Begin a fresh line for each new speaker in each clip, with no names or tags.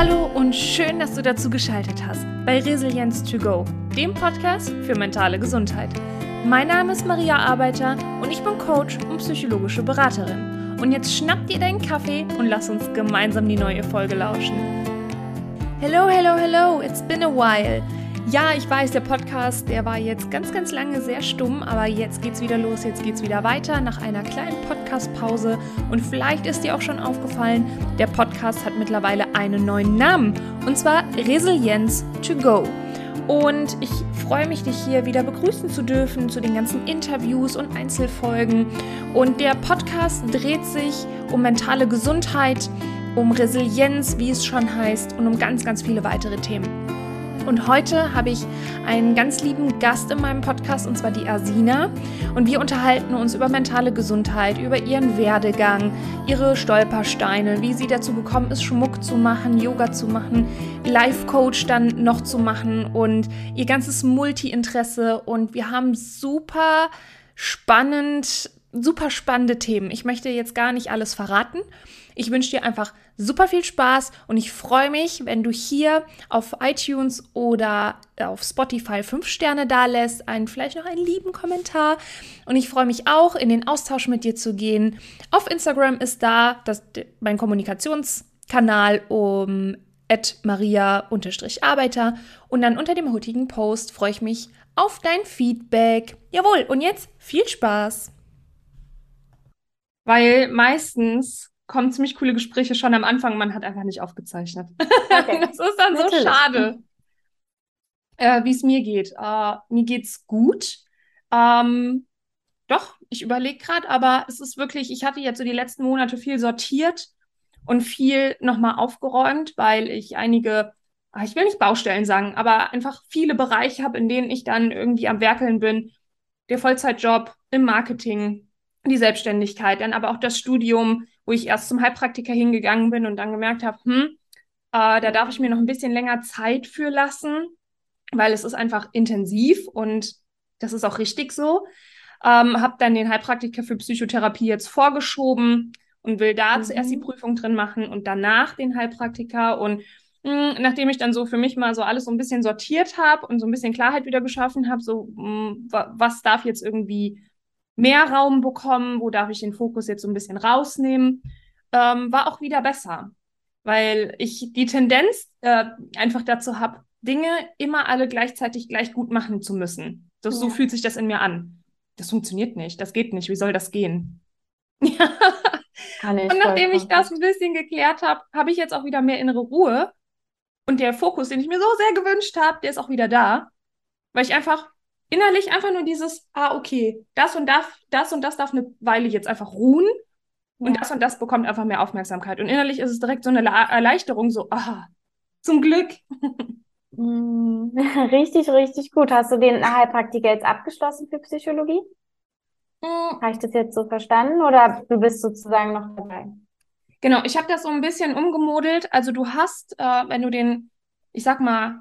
Hallo und schön, dass du dazu geschaltet hast bei Resilienz to Go, dem Podcast für mentale Gesundheit. Mein Name ist Maria Arbeiter und ich bin Coach und psychologische Beraterin. Und jetzt schnapp dir deinen Kaffee und lass uns gemeinsam die neue Folge lauschen. Hello, hello, hello, it's been a while. Ja, ich weiß, der Podcast, der war jetzt ganz, ganz lange sehr stumm, aber jetzt geht's wieder los, jetzt geht's wieder weiter nach einer kleinen Podcast-Pause. Und vielleicht ist dir auch schon aufgefallen, der Podcast hat mittlerweile einen neuen Namen und zwar Resilienz to Go. Und ich freue mich, dich hier wieder begrüßen zu dürfen zu den ganzen Interviews und Einzelfolgen. Und der Podcast dreht sich um mentale Gesundheit, um Resilienz, wie es schon heißt, und um ganz, ganz viele weitere Themen. Und heute habe ich einen ganz lieben Gast in meinem Podcast, und zwar die Asina. Und wir unterhalten uns über mentale Gesundheit, über ihren Werdegang, ihre Stolpersteine, wie sie dazu gekommen ist, Schmuck zu machen, Yoga zu machen, Life Coach dann noch zu machen und ihr ganzes Multi-Interesse. Und wir haben super spannend, super spannende Themen. Ich möchte jetzt gar nicht alles verraten. Ich wünsche dir einfach super viel Spaß und ich freue mich, wenn du hier auf iTunes oder auf Spotify fünf Sterne da lässt, vielleicht noch einen lieben Kommentar. Und ich freue mich auch, in den Austausch mit dir zu gehen. Auf Instagram ist da das, mein Kommunikationskanal um maria-arbeiter und dann unter dem heutigen Post freue ich mich auf dein Feedback. Jawohl, und jetzt viel Spaß! Weil meistens kommen ziemlich coole Gespräche schon am Anfang. Man hat einfach nicht aufgezeichnet. Okay. das ist dann Natürlich. so schade. Äh, Wie es mir geht. Äh, mir geht's gut. Ähm, doch, ich überlege gerade, aber es ist wirklich, ich hatte jetzt so die letzten Monate viel sortiert und viel nochmal aufgeräumt, weil ich einige, ah, ich will nicht Baustellen sagen, aber einfach viele Bereiche habe, in denen ich dann irgendwie am Werkeln bin. Der Vollzeitjob im Marketing, die Selbstständigkeit, dann aber auch das Studium, wo ich erst zum Heilpraktiker hingegangen bin und dann gemerkt habe, hm, äh, da darf ich mir noch ein bisschen länger Zeit für lassen, weil es ist einfach intensiv und das ist auch richtig so. Ähm, habe dann den Heilpraktiker für Psychotherapie jetzt vorgeschoben und will da mhm. zuerst die Prüfung drin machen und danach den Heilpraktiker. Und mh, hm, nachdem ich dann so für mich mal so alles so ein bisschen sortiert habe und so ein bisschen Klarheit wieder geschaffen habe, so mh, hm, was darf jetzt irgendwie mehr Raum bekommen, wo darf ich den Fokus jetzt so ein bisschen rausnehmen, ähm, war auch wieder besser, weil ich die Tendenz äh, einfach dazu habe, Dinge immer alle gleichzeitig gleich gut machen zu müssen. Das, ja. So fühlt sich das in mir an. Das funktioniert nicht, das geht nicht. Wie soll das gehen? und nachdem ich das ein bisschen geklärt habe, habe ich jetzt auch wieder mehr innere Ruhe. Und der Fokus, den ich mir so sehr gewünscht habe, der ist auch wieder da. Weil ich einfach innerlich einfach nur dieses, ah, okay, das und das, das und das darf eine Weile jetzt einfach ruhen und ja. das und das bekommt einfach mehr Aufmerksamkeit. Und innerlich ist es direkt so eine Erleichterung, so, ah, zum Glück.
Mm, richtig, richtig gut. Hast du den Heilpraktiker jetzt abgeschlossen für Psychologie? Mhm. Habe ich das jetzt so verstanden oder du bist sozusagen noch dabei?
Genau, ich habe das so ein bisschen umgemodelt. Also du hast, äh, wenn du den, ich sag mal,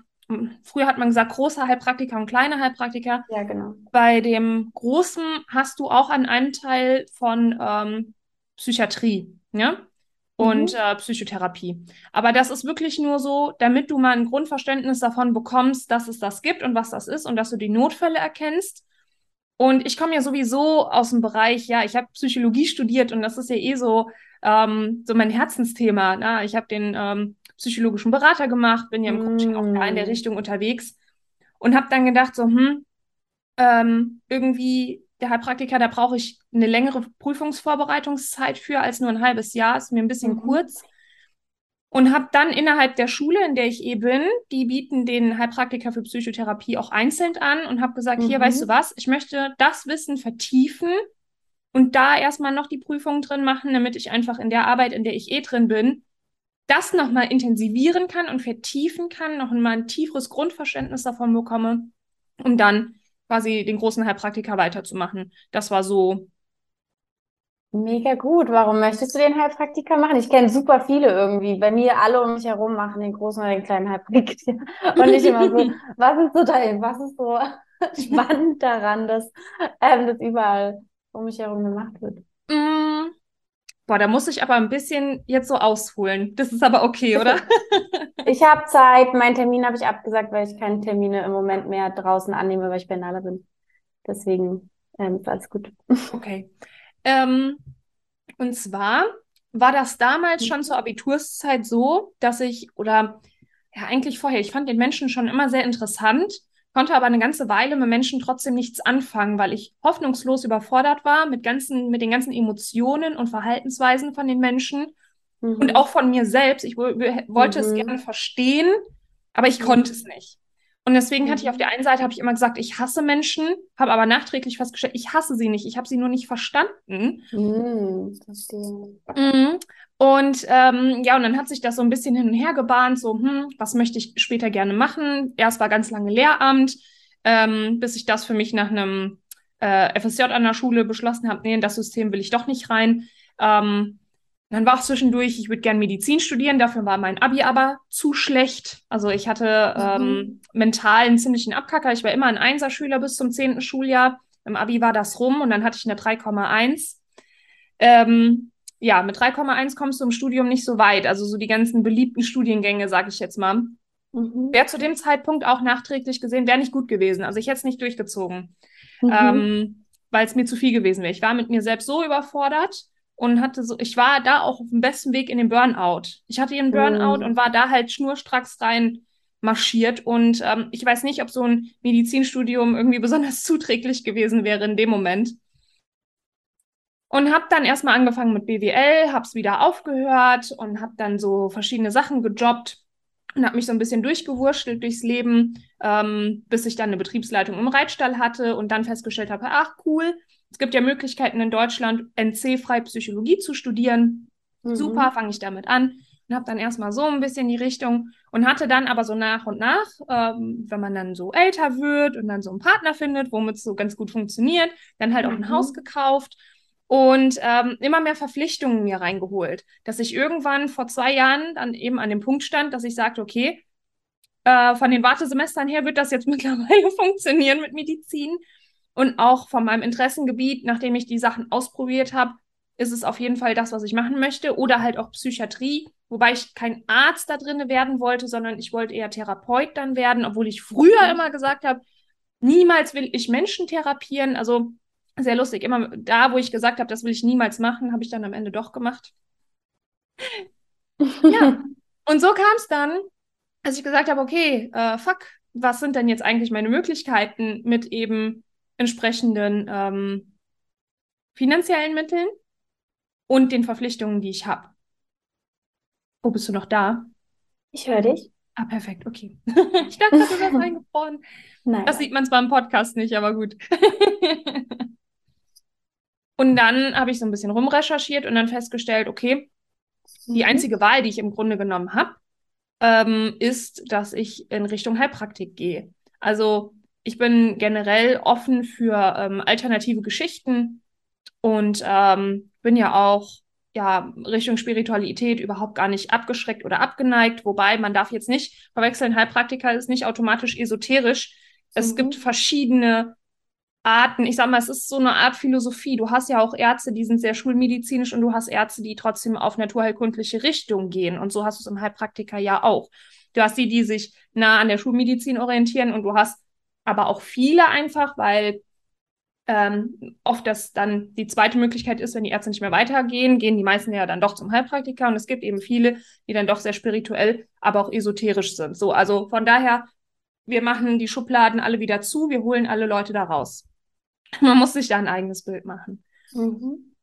früher hat man gesagt, großer Heilpraktiker und kleiner Heilpraktiker.
Ja, genau.
Bei dem großen hast du auch einen Anteil von ähm, Psychiatrie, ja? Und mhm. äh, Psychotherapie. Aber das ist wirklich nur so, damit du mal ein Grundverständnis davon bekommst, dass es das gibt und was das ist und dass du die Notfälle erkennst. Und ich komme ja sowieso aus dem Bereich, ja, ich habe Psychologie studiert und das ist ja eh so, ähm, so mein Herzensthema. Ne? Ich habe den ähm, psychologischen Berater gemacht, bin ja im Coaching auch da in der mm. Richtung unterwegs und habe dann gedacht, so, hm, ähm, irgendwie der Heilpraktiker, da brauche ich eine längere Prüfungsvorbereitungszeit für als nur ein halbes Jahr, ist mir ein bisschen mhm. kurz. Und habe dann innerhalb der Schule, in der ich eh bin, die bieten den Heilpraktiker für Psychotherapie auch einzeln an und habe gesagt, mhm. hier, weißt du was, ich möchte das Wissen vertiefen und da erstmal noch die Prüfung drin machen, damit ich einfach in der Arbeit, in der ich eh drin bin, das nochmal intensivieren kann und vertiefen kann, noch mal ein tieferes Grundverständnis davon bekomme, um dann quasi den großen Heilpraktiker weiterzumachen. Das war so.
Mega gut. Warum möchtest du den Heilpraktiker machen? Ich kenne super viele irgendwie. Bei mir alle um mich herum machen den großen oder den kleinen Heilpraktiker. Und ich immer so, was ist so dein, was ist so spannend daran, dass ähm, das überall um mich herum gemacht wird?
Mm, Boah, da muss ich aber ein bisschen jetzt so ausholen. Das ist aber okay, oder?
ich habe Zeit. Meinen Termin habe ich abgesagt, weil ich keine Termine im Moment mehr draußen annehme, weil ich bei Nala bin. Deswegen ähm, ist alles gut.
Okay. Ähm, und zwar war das damals schon zur Abiturszeit so, dass ich, oder ja, eigentlich vorher, ich fand den Menschen schon immer sehr interessant konnte aber eine ganze Weile mit Menschen trotzdem nichts anfangen, weil ich hoffnungslos überfordert war mit, ganzen, mit den ganzen Emotionen und Verhaltensweisen von den Menschen mhm. und auch von mir selbst. Ich wollte mhm. es gerne verstehen, aber ich konnte es nicht. Und deswegen hatte ich auf der einen Seite habe ich immer gesagt, ich hasse Menschen, habe aber nachträglich festgestellt, ich hasse sie nicht, ich habe sie nur nicht verstanden. Mhm, verstehe. Und ähm, ja, und dann hat sich das so ein bisschen hin und her gebahnt, so, hm, was möchte ich später gerne machen? Erst war ganz lange Lehramt, ähm, bis ich das für mich nach einem äh, FSJ an der Schule beschlossen habe, nee, in das System will ich doch nicht rein. Ähm, dann war auch zwischendurch, ich würde gerne Medizin studieren, dafür war mein Abi aber zu schlecht. Also ich hatte mhm. ähm, mental einen ziemlichen Abkacker. Ich war immer ein Einserschüler bis zum zehnten Schuljahr. Im Abi war das rum und dann hatte ich eine 3,1. Ähm, ja, mit 3,1 kommst du im Studium nicht so weit. Also so die ganzen beliebten Studiengänge, sage ich jetzt mal. Mhm. Wäre zu dem Zeitpunkt auch nachträglich gesehen, wäre nicht gut gewesen. Also ich hätte es nicht durchgezogen, mhm. ähm, weil es mir zu viel gewesen wäre. Ich war mit mir selbst so überfordert und hatte so, ich war da auch auf dem besten Weg in den Burnout. Ich hatte einen Burnout mhm. und war da halt schnurstracks rein marschiert und ähm, ich weiß nicht, ob so ein Medizinstudium irgendwie besonders zuträglich gewesen wäre in dem Moment. Und habe dann erstmal angefangen mit BWL, habe es wieder aufgehört und habe dann so verschiedene Sachen gejobbt und habe mich so ein bisschen durchgewurschtelt durchs Leben, ähm, bis ich dann eine Betriebsleitung im Reitstall hatte und dann festgestellt habe, ach cool, es gibt ja Möglichkeiten in Deutschland, NC-frei Psychologie zu studieren. Mhm. Super, fange ich damit an und habe dann erstmal so ein bisschen die Richtung und hatte dann aber so nach und nach, ähm, wenn man dann so älter wird und dann so einen Partner findet, womit es so ganz gut funktioniert, dann halt auch ein Haus mhm. gekauft und ähm, immer mehr Verpflichtungen mir reingeholt, dass ich irgendwann vor zwei Jahren dann eben an dem Punkt stand, dass ich sagte, okay, äh, von den Wartesemestern her wird das jetzt mittlerweile funktionieren mit Medizin. Und auch von meinem Interessengebiet, nachdem ich die Sachen ausprobiert habe, ist es auf jeden Fall das, was ich machen möchte. Oder halt auch Psychiatrie, wobei ich kein Arzt da drin werden wollte, sondern ich wollte eher Therapeut dann werden, obwohl ich früher mhm. immer gesagt habe, niemals will ich Menschen therapieren, also sehr lustig. Immer da, wo ich gesagt habe, das will ich niemals machen, habe ich dann am Ende doch gemacht. ja. Und so kam es dann, als ich gesagt habe, okay, äh, fuck, was sind denn jetzt eigentlich meine Möglichkeiten mit eben entsprechenden ähm, finanziellen Mitteln und den Verpflichtungen, die ich habe. Wo bist du noch da?
Ich höre dich.
Ah, perfekt, okay. ich dachte, du wärst eingefroren. Nein. Das sieht man zwar im Podcast nicht, aber gut. Und dann habe ich so ein bisschen rumrecherchiert und dann festgestellt, okay, die mhm. einzige Wahl, die ich im Grunde genommen habe, ähm, ist, dass ich in Richtung Heilpraktik gehe. Also ich bin generell offen für ähm, alternative Geschichten und ähm, bin ja auch ja, Richtung Spiritualität überhaupt gar nicht abgeschreckt oder abgeneigt. Wobei man darf jetzt nicht verwechseln, Heilpraktiker ist nicht automatisch esoterisch. Es mhm. gibt verschiedene Arten, ich sag mal, es ist so eine Art Philosophie. Du hast ja auch Ärzte, die sind sehr schulmedizinisch und du hast Ärzte, die trotzdem auf naturheilkundliche Richtung gehen. Und so hast du es im Heilpraktiker ja auch. Du hast die, die sich nah an der Schulmedizin orientieren und du hast aber auch viele einfach, weil ähm, oft das dann die zweite Möglichkeit ist, wenn die Ärzte nicht mehr weitergehen, gehen die meisten ja dann doch zum Heilpraktiker und es gibt eben viele, die dann doch sehr spirituell, aber auch esoterisch sind. So, also von daher, wir machen die Schubladen alle wieder zu, wir holen alle Leute da raus. Man muss sich da ein eigenes Bild machen. Mhm.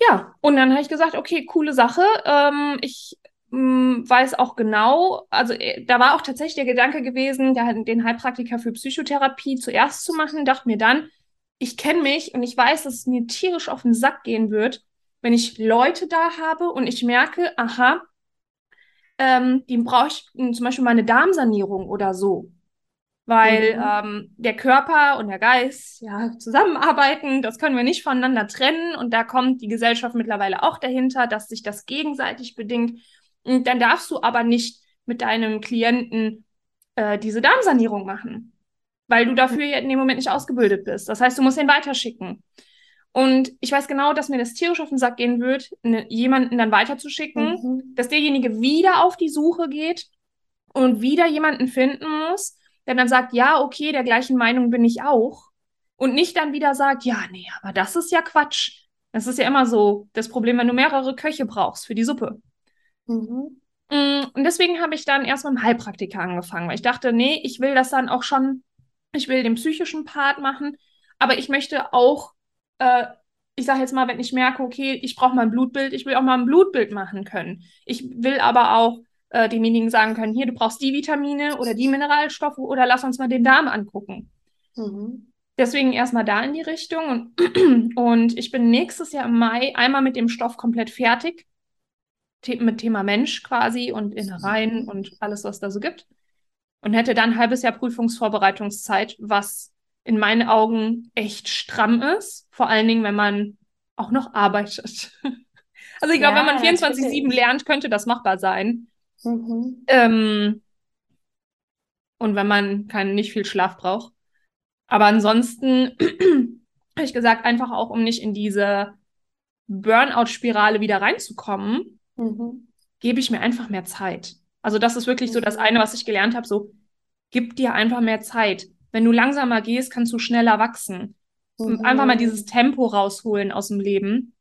Ja, und dann habe ich gesagt, okay, coole Sache. Ähm, ich mm, weiß auch genau, also äh, da war auch tatsächlich der Gedanke gewesen, der, den Heilpraktiker für Psychotherapie zuerst zu machen, dachte mir dann, ich kenne mich und ich weiß, dass es mir tierisch auf den Sack gehen wird, wenn ich Leute da habe und ich merke, aha, ähm, die brauche ich zum Beispiel mal eine Darmsanierung oder so weil mhm. ähm, der Körper und der Geist ja zusammenarbeiten, das können wir nicht voneinander trennen und da kommt die Gesellschaft mittlerweile auch dahinter, dass sich das gegenseitig bedingt. Und dann darfst du aber nicht mit deinem Klienten äh, diese Darmsanierung machen, weil du dafür in dem Moment nicht ausgebildet bist. Das heißt, du musst ihn weiterschicken. Und ich weiß genau, dass mir das tierisch auf den Sack gehen wird, ne, jemanden dann weiterzuschicken,
Mhm.
dass derjenige wieder auf die Suche geht und wieder jemanden finden muss, der dann sagt, ja, okay, der gleichen Meinung bin ich auch. Und nicht dann wieder sagt, ja, nee, aber das ist ja Quatsch. Das ist ja immer so das Problem, wenn du mehrere Köche brauchst für die Suppe.
Mhm.
Mm, Und deswegen habe ich dann erst mit dem Heilpraktiker angefangen, weil ich dachte, nee, ich will das dann auch schon, ich will den psychischen Part machen, aber ich möchte auch, äh, ich sage jetzt mal, wenn ich merke, okay, ich brauche mal ein Blutbild, ich will auch mal ein Blutbild machen können. Ich will aber auch äh, demjenigen sagen können, hier, du brauchst die Vitamine oder die Mineralstoffe oder lass uns mal den Darm angucken.
Mhm.
Deswegen erstmal da in die Richtung. Und, und ich bin nächstes Jahr im Mai einmal mit dem Stoff komplett fertig. The mit Thema Mensch quasi und Innereien und alles, was da so gibt. Und hätte dann ein halbes Jahr Prüfungsvorbereitungszeit, was in meinen Augen echt stramm ist. Vor allen Dingen, wenn man auch noch arbeitet. Also ich glaube,
Ja,
wenn man 24-7
natürlich.
lernt, könnte das machbar sein.
Mhm.
Ähm, und wenn man kein, nicht viel Schlaf braucht. Aber ansonsten habe ich gesagt, einfach auch, um nicht in diese Burnout-Spirale wieder reinzukommen,
Mhm.
gebe ich mir einfach mehr Zeit. Also das ist wirklich so das
Mhm.
eine, was ich gelernt habe, so gib dir einfach mehr Zeit. Wenn du langsamer gehst, kannst du schneller wachsen. Und
Mhm.
einfach mal dieses Tempo rausholen aus dem Leben.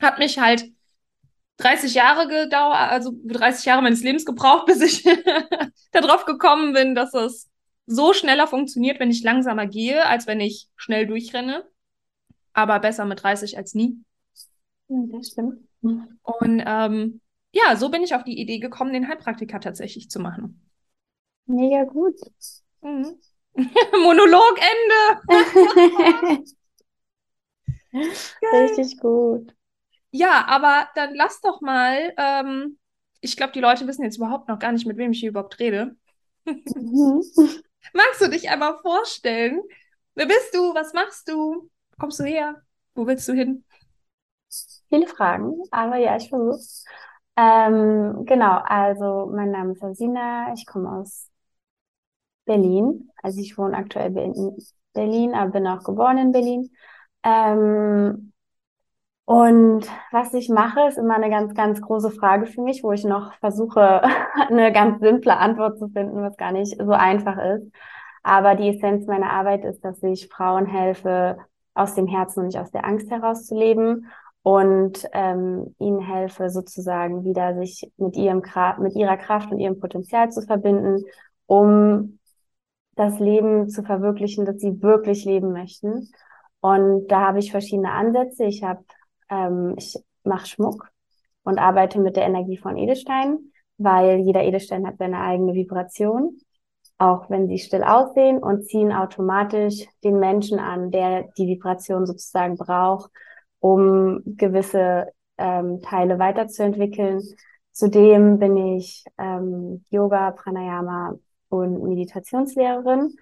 Hat mich halt 30 Jahre gedauert, also 30 Jahre meines Lebens gebraucht, bis ich darauf gekommen bin, dass es so schneller funktioniert, wenn ich langsamer gehe, als wenn ich schnell durchrenne. Aber besser mit 30 als nie.
Das stimmt.
Und ähm, ja, so bin ich auf die Idee gekommen, den Heilpraktiker tatsächlich zu machen.
Mega gut.
Mhm. Monologende.
Richtig gut.
Ja, aber dann lass doch mal, ähm, ich glaube, die Leute wissen jetzt überhaupt noch gar nicht, mit wem ich hier überhaupt rede.
Mhm.
Magst du dich einmal vorstellen? Wer bist du? Was machst du? Wo kommst du her? Wo willst du hin?
Viele Fragen, aber ja, ich versuche. Ähm, genau, also mein Name ist Asina, ich komme aus Berlin. Also ich wohne aktuell in Berlin, aber bin auch geboren in Berlin. Ähm, und was ich mache, ist immer eine ganz, ganz große Frage für mich, wo ich noch versuche, eine ganz simple Antwort zu finden, was gar nicht so einfach ist. Aber die Essenz meiner Arbeit ist, dass ich Frauen helfe, aus dem Herzen und nicht aus der Angst herauszuleben und ähm, ihnen helfe, sozusagen wieder sich mit ihrem mit ihrer Kraft und ihrem Potenzial zu verbinden, um das Leben zu verwirklichen, das sie wirklich leben möchten. Und da habe ich verschiedene Ansätze. Ich habe, ähm, ich mache Schmuck und arbeite mit der Energie von Edelsteinen, weil jeder Edelstein hat seine eigene Vibration, auch wenn sie still aussehen und ziehen automatisch den Menschen an, der die Vibration sozusagen braucht, um gewisse ähm, Teile weiterzuentwickeln. Zudem bin ich ähm, Yoga, Pranayama und Meditationslehrerin.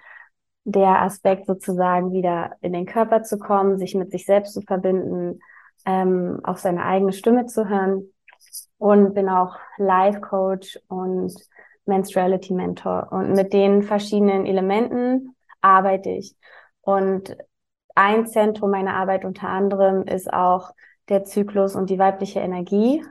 Der Aspekt sozusagen wieder in den Körper zu kommen, sich mit sich selbst zu verbinden, ähm, auf seine eigene Stimme zu hören und bin auch Life Coach und Menstruality Mentor und mit den verschiedenen Elementen arbeite ich. Und ein Zentrum meiner Arbeit unter anderem ist auch der Zyklus und die weibliche Energie.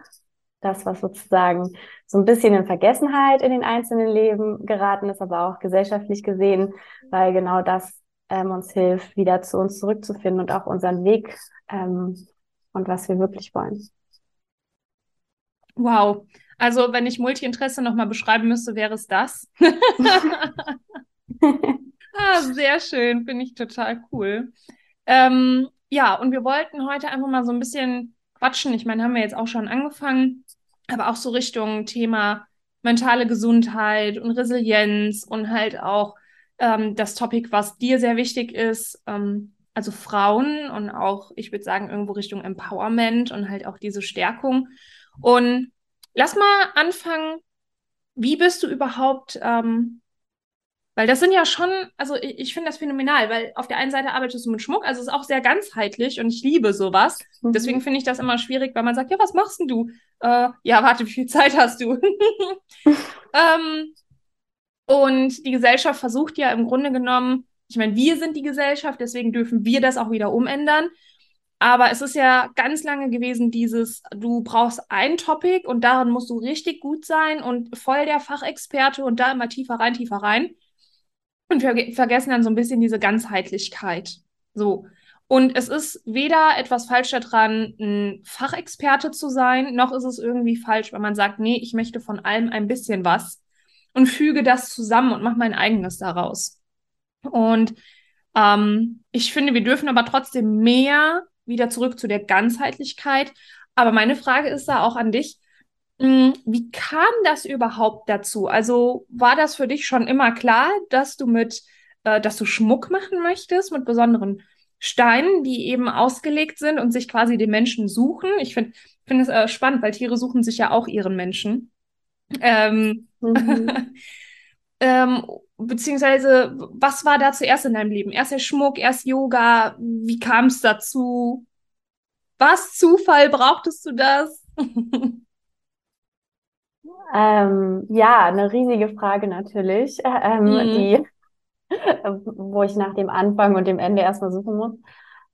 Das, was sozusagen so ein bisschen in Vergessenheit in den einzelnen Leben geraten ist, aber auch gesellschaftlich gesehen, weil genau das ähm, uns hilft, wieder zu uns zurückzufinden und auch unseren Weg ähm, und was wir wirklich wollen.
Wow. Also, wenn ich Multi-Interesse nochmal beschreiben müsste, wäre es das. ah, sehr schön. Finde ich total cool. Ähm, ja, und wir wollten heute einfach mal so ein bisschen quatschen. Ich meine, haben wir jetzt auch schon angefangen, aber auch so Richtung Thema mentale Gesundheit und Resilienz und halt auch ähm, das Topic, was dir sehr wichtig ist, ähm, also Frauen und auch, ich würde sagen, irgendwo Richtung Empowerment und halt auch diese Stärkung. Und lass mal anfangen, wie bist du überhaupt, ähm, weil das sind ja schon, also ich, ich finde das phänomenal, weil auf der einen Seite arbeitest du mit Schmuck, also es ist auch sehr ganzheitlich und ich liebe sowas. Deswegen finde ich das immer schwierig, weil man sagt, ja, was machst denn du? Äh, ja, warte, wie viel Zeit hast du? ähm, und die Gesellschaft versucht ja im Grunde genommen, ich meine, wir sind die Gesellschaft, deswegen dürfen wir das auch wieder umändern. Aber es ist ja ganz lange gewesen, dieses, du brauchst ein Topic und darin musst du richtig gut sein und voll der Fachexperte und da immer tiefer rein, tiefer rein. Und wir vergessen dann so ein bisschen diese Ganzheitlichkeit. So. Und es ist weder etwas falsch daran, ein Fachexperte zu sein, noch ist es irgendwie falsch, wenn man sagt, nee, ich möchte von allem ein bisschen was und füge das zusammen und mache mein eigenes daraus. Und ähm, ich finde, wir dürfen aber trotzdem mehr wieder zurück zu der Ganzheitlichkeit. Aber meine Frage ist da auch an dich. Hm, wie kam das überhaupt dazu? Also war das für dich schon immer klar, dass du mit, äh, dass du Schmuck machen möchtest mit besonderen Steinen, die eben ausgelegt sind und sich quasi den Menschen suchen? Ich finde finde es äh, spannend, weil Tiere suchen sich ja auch ihren Menschen. Ähm, mhm. ähm, beziehungsweise, was war da zuerst in deinem Leben? Erst der Schmuck, erst Yoga. Wie kam es dazu? Was Zufall? Brauchtest du das?
ähm, ja, eine riesige Frage natürlich, ähm, mhm. die, wo ich nach dem Anfang und dem Ende erstmal suchen muss.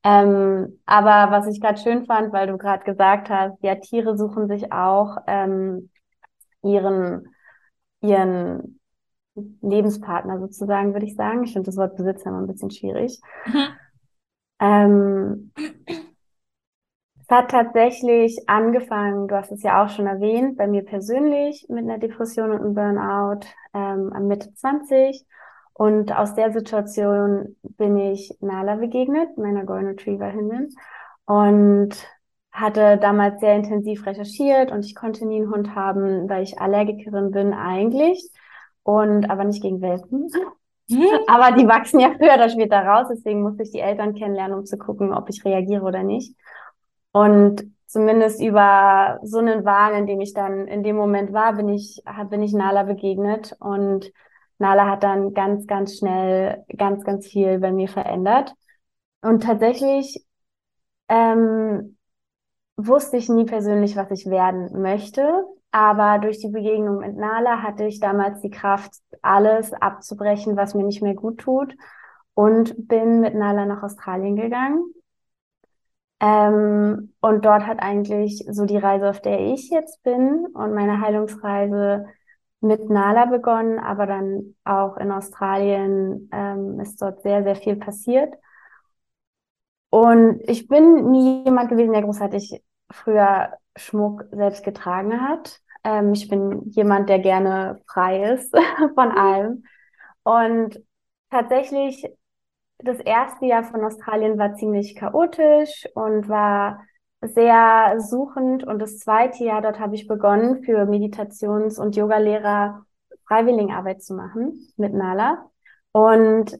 Ähm, aber was ich gerade schön fand, weil du gerade gesagt hast, ja, Tiere suchen sich auch ähm, ihren, ihren Lebenspartner sozusagen, würde ich sagen. Ich finde das Wort Besitzer immer ein bisschen schwierig. Mhm. Ähm, es hat tatsächlich angefangen, du hast es ja auch schon erwähnt, bei mir persönlich mit einer Depression und einem Burnout ähm, am Mitte 20. Und aus der Situation bin ich Nala begegnet, meiner Golden Retriever Hündin. Und hatte damals sehr intensiv recherchiert und ich konnte nie einen Hund haben, weil ich Allergikerin bin eigentlich und aber nicht gegen Welpen. Hm? aber die wachsen ja früher oder später raus, deswegen musste ich die Eltern kennenlernen, um zu gucken, ob ich reagiere oder nicht. Und zumindest über so einen Wahn, in dem ich dann in dem Moment war, bin ich, bin ich Nala begegnet und Nala hat dann ganz, ganz schnell ganz, ganz viel bei mir verändert. Und tatsächlich ähm, wusste ich nie persönlich, was ich werden möchte. Aber durch die Begegnung mit Nala hatte ich damals die Kraft, alles abzubrechen, was mir nicht mehr gut tut. Und bin mit Nala nach Australien gegangen. Ähm, und dort hat eigentlich so die Reise, auf der ich jetzt bin und meine Heilungsreise mit Nala begonnen, aber dann auch in Australien ähm, ist dort sehr, sehr viel passiert. Und ich bin nie jemand gewesen, der großartig früher Schmuck selbst getragen hat. Ähm, ich bin jemand, der gerne frei ist von mhm. allem. Und tatsächlich, das erste Jahr von Australien war ziemlich chaotisch und war sehr suchend. Und das zweite Jahr, dort habe ich begonnen, für Meditations- und Yogalehrer Freiwilligenarbeit zu machen mit Nala. Und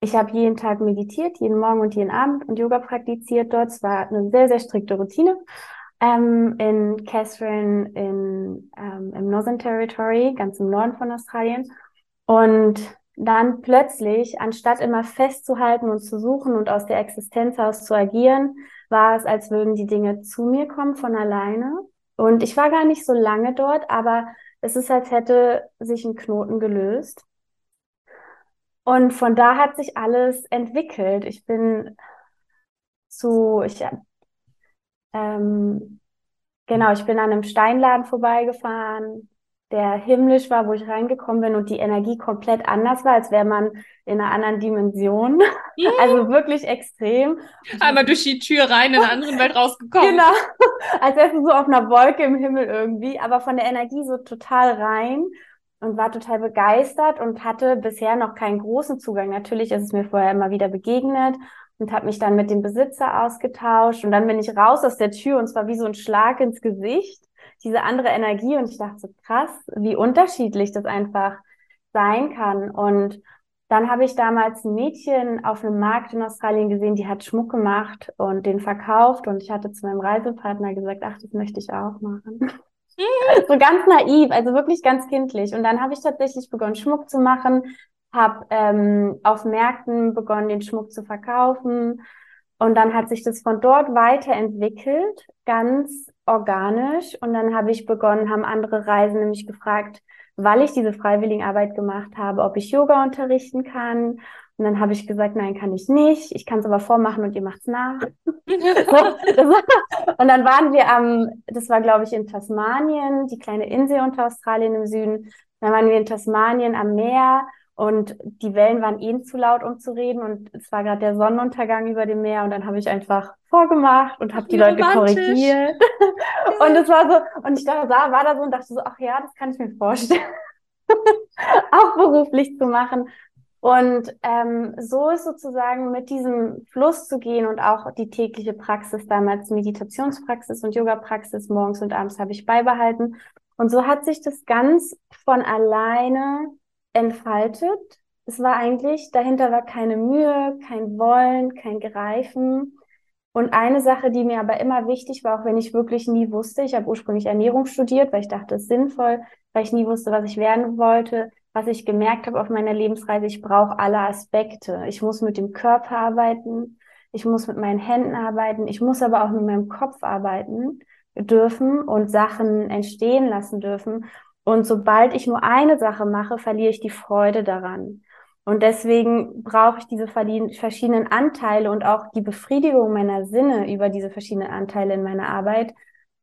ich habe jeden Tag meditiert, jeden Morgen und jeden Abend und Yoga praktiziert dort. Es war eine sehr, sehr strikte Routine. Ähm, in Catherine in, ähm, im Northern Territory, ganz im Norden von Australien. Und dann plötzlich, anstatt immer festzuhalten und zu suchen und aus der Existenz aus zu agieren, war es, als würden die Dinge zu mir kommen von alleine. Und ich war gar nicht so lange dort, aber es ist, als hätte sich ein Knoten gelöst. Und von da hat sich alles entwickelt. Ich bin zu, ich, ähm, genau, ich bin an einem Steinladen vorbeigefahren, der himmlisch war, wo ich reingekommen bin und die Energie komplett anders war, als wäre man in einer anderen Dimension. Mhm. Also wirklich extrem.
Einmal durch die Tür rein in eine andere Welt rausgekommen.
Genau. Als wärst du so auf einer Wolke im Himmel irgendwie, aber von der Energie so total rein und war total begeistert und hatte bisher noch keinen großen Zugang. Natürlich ist es mir vorher immer wieder begegnet und habe mich dann mit dem Besitzer ausgetauscht. Und dann bin ich raus aus der Tür und zwar wie so ein Schlag ins Gesicht, diese andere Energie. Und ich dachte so krass, wie unterschiedlich das einfach sein kann. Und dann habe ich damals ein Mädchen auf einem Markt in Australien gesehen, die hat Schmuck gemacht und den verkauft. Und ich hatte zu meinem Reisepartner gesagt, ach, das möchte ich auch machen. so ganz naiv, also wirklich ganz kindlich. Und dann habe ich tatsächlich begonnen, Schmuck zu machen, habe ähm, auf Märkten begonnen, den Schmuck zu verkaufen. Und dann hat sich das von dort weiterentwickelt, ganz organisch. Und dann habe ich begonnen, haben andere Reisen nämlich gefragt, weil ich diese Freiwilligenarbeit gemacht habe, ob ich Yoga unterrichten kann. Und dann habe ich gesagt, nein, kann ich nicht. Ich kann es aber vormachen und ihr macht's nach. und dann waren wir am, das war glaube ich in Tasmanien, die kleine Insel unter Australien im Süden. Dann waren wir in Tasmanien am Meer und die Wellen waren eh zu laut, um zu reden. Und es war gerade der Sonnenuntergang über dem Meer. Und dann habe ich einfach vorgemacht und habe die Leute korrigiert. und es war so, und ich dachte, war da so und dachte so, ach ja, das kann ich mir vorstellen. auch beruflich zu machen. Und ähm, so ist sozusagen mit diesem Fluss zu gehen und auch die tägliche Praxis, damals Meditationspraxis und Yoga-Praxis morgens und abends habe ich beibehalten. Und so hat sich das ganz von alleine entfaltet. Es war eigentlich, dahinter war keine Mühe, kein Wollen, kein Greifen. Und eine Sache, die mir aber immer wichtig war, auch wenn ich wirklich nie wusste, ich habe ursprünglich Ernährung studiert, weil ich dachte, es ist sinnvoll, weil ich nie wusste, was ich werden wollte, was ich gemerkt habe auf meiner Lebensreise, ich brauche alle Aspekte. Ich muss mit dem Körper arbeiten, ich muss mit meinen Händen arbeiten, ich muss aber auch mit meinem Kopf arbeiten dürfen und Sachen entstehen lassen dürfen. Und sobald ich nur eine Sache mache, verliere ich die Freude daran. Und deswegen brauche ich diese verschiedenen Anteile und auch die Befriedigung meiner Sinne über diese verschiedenen Anteile in meiner Arbeit.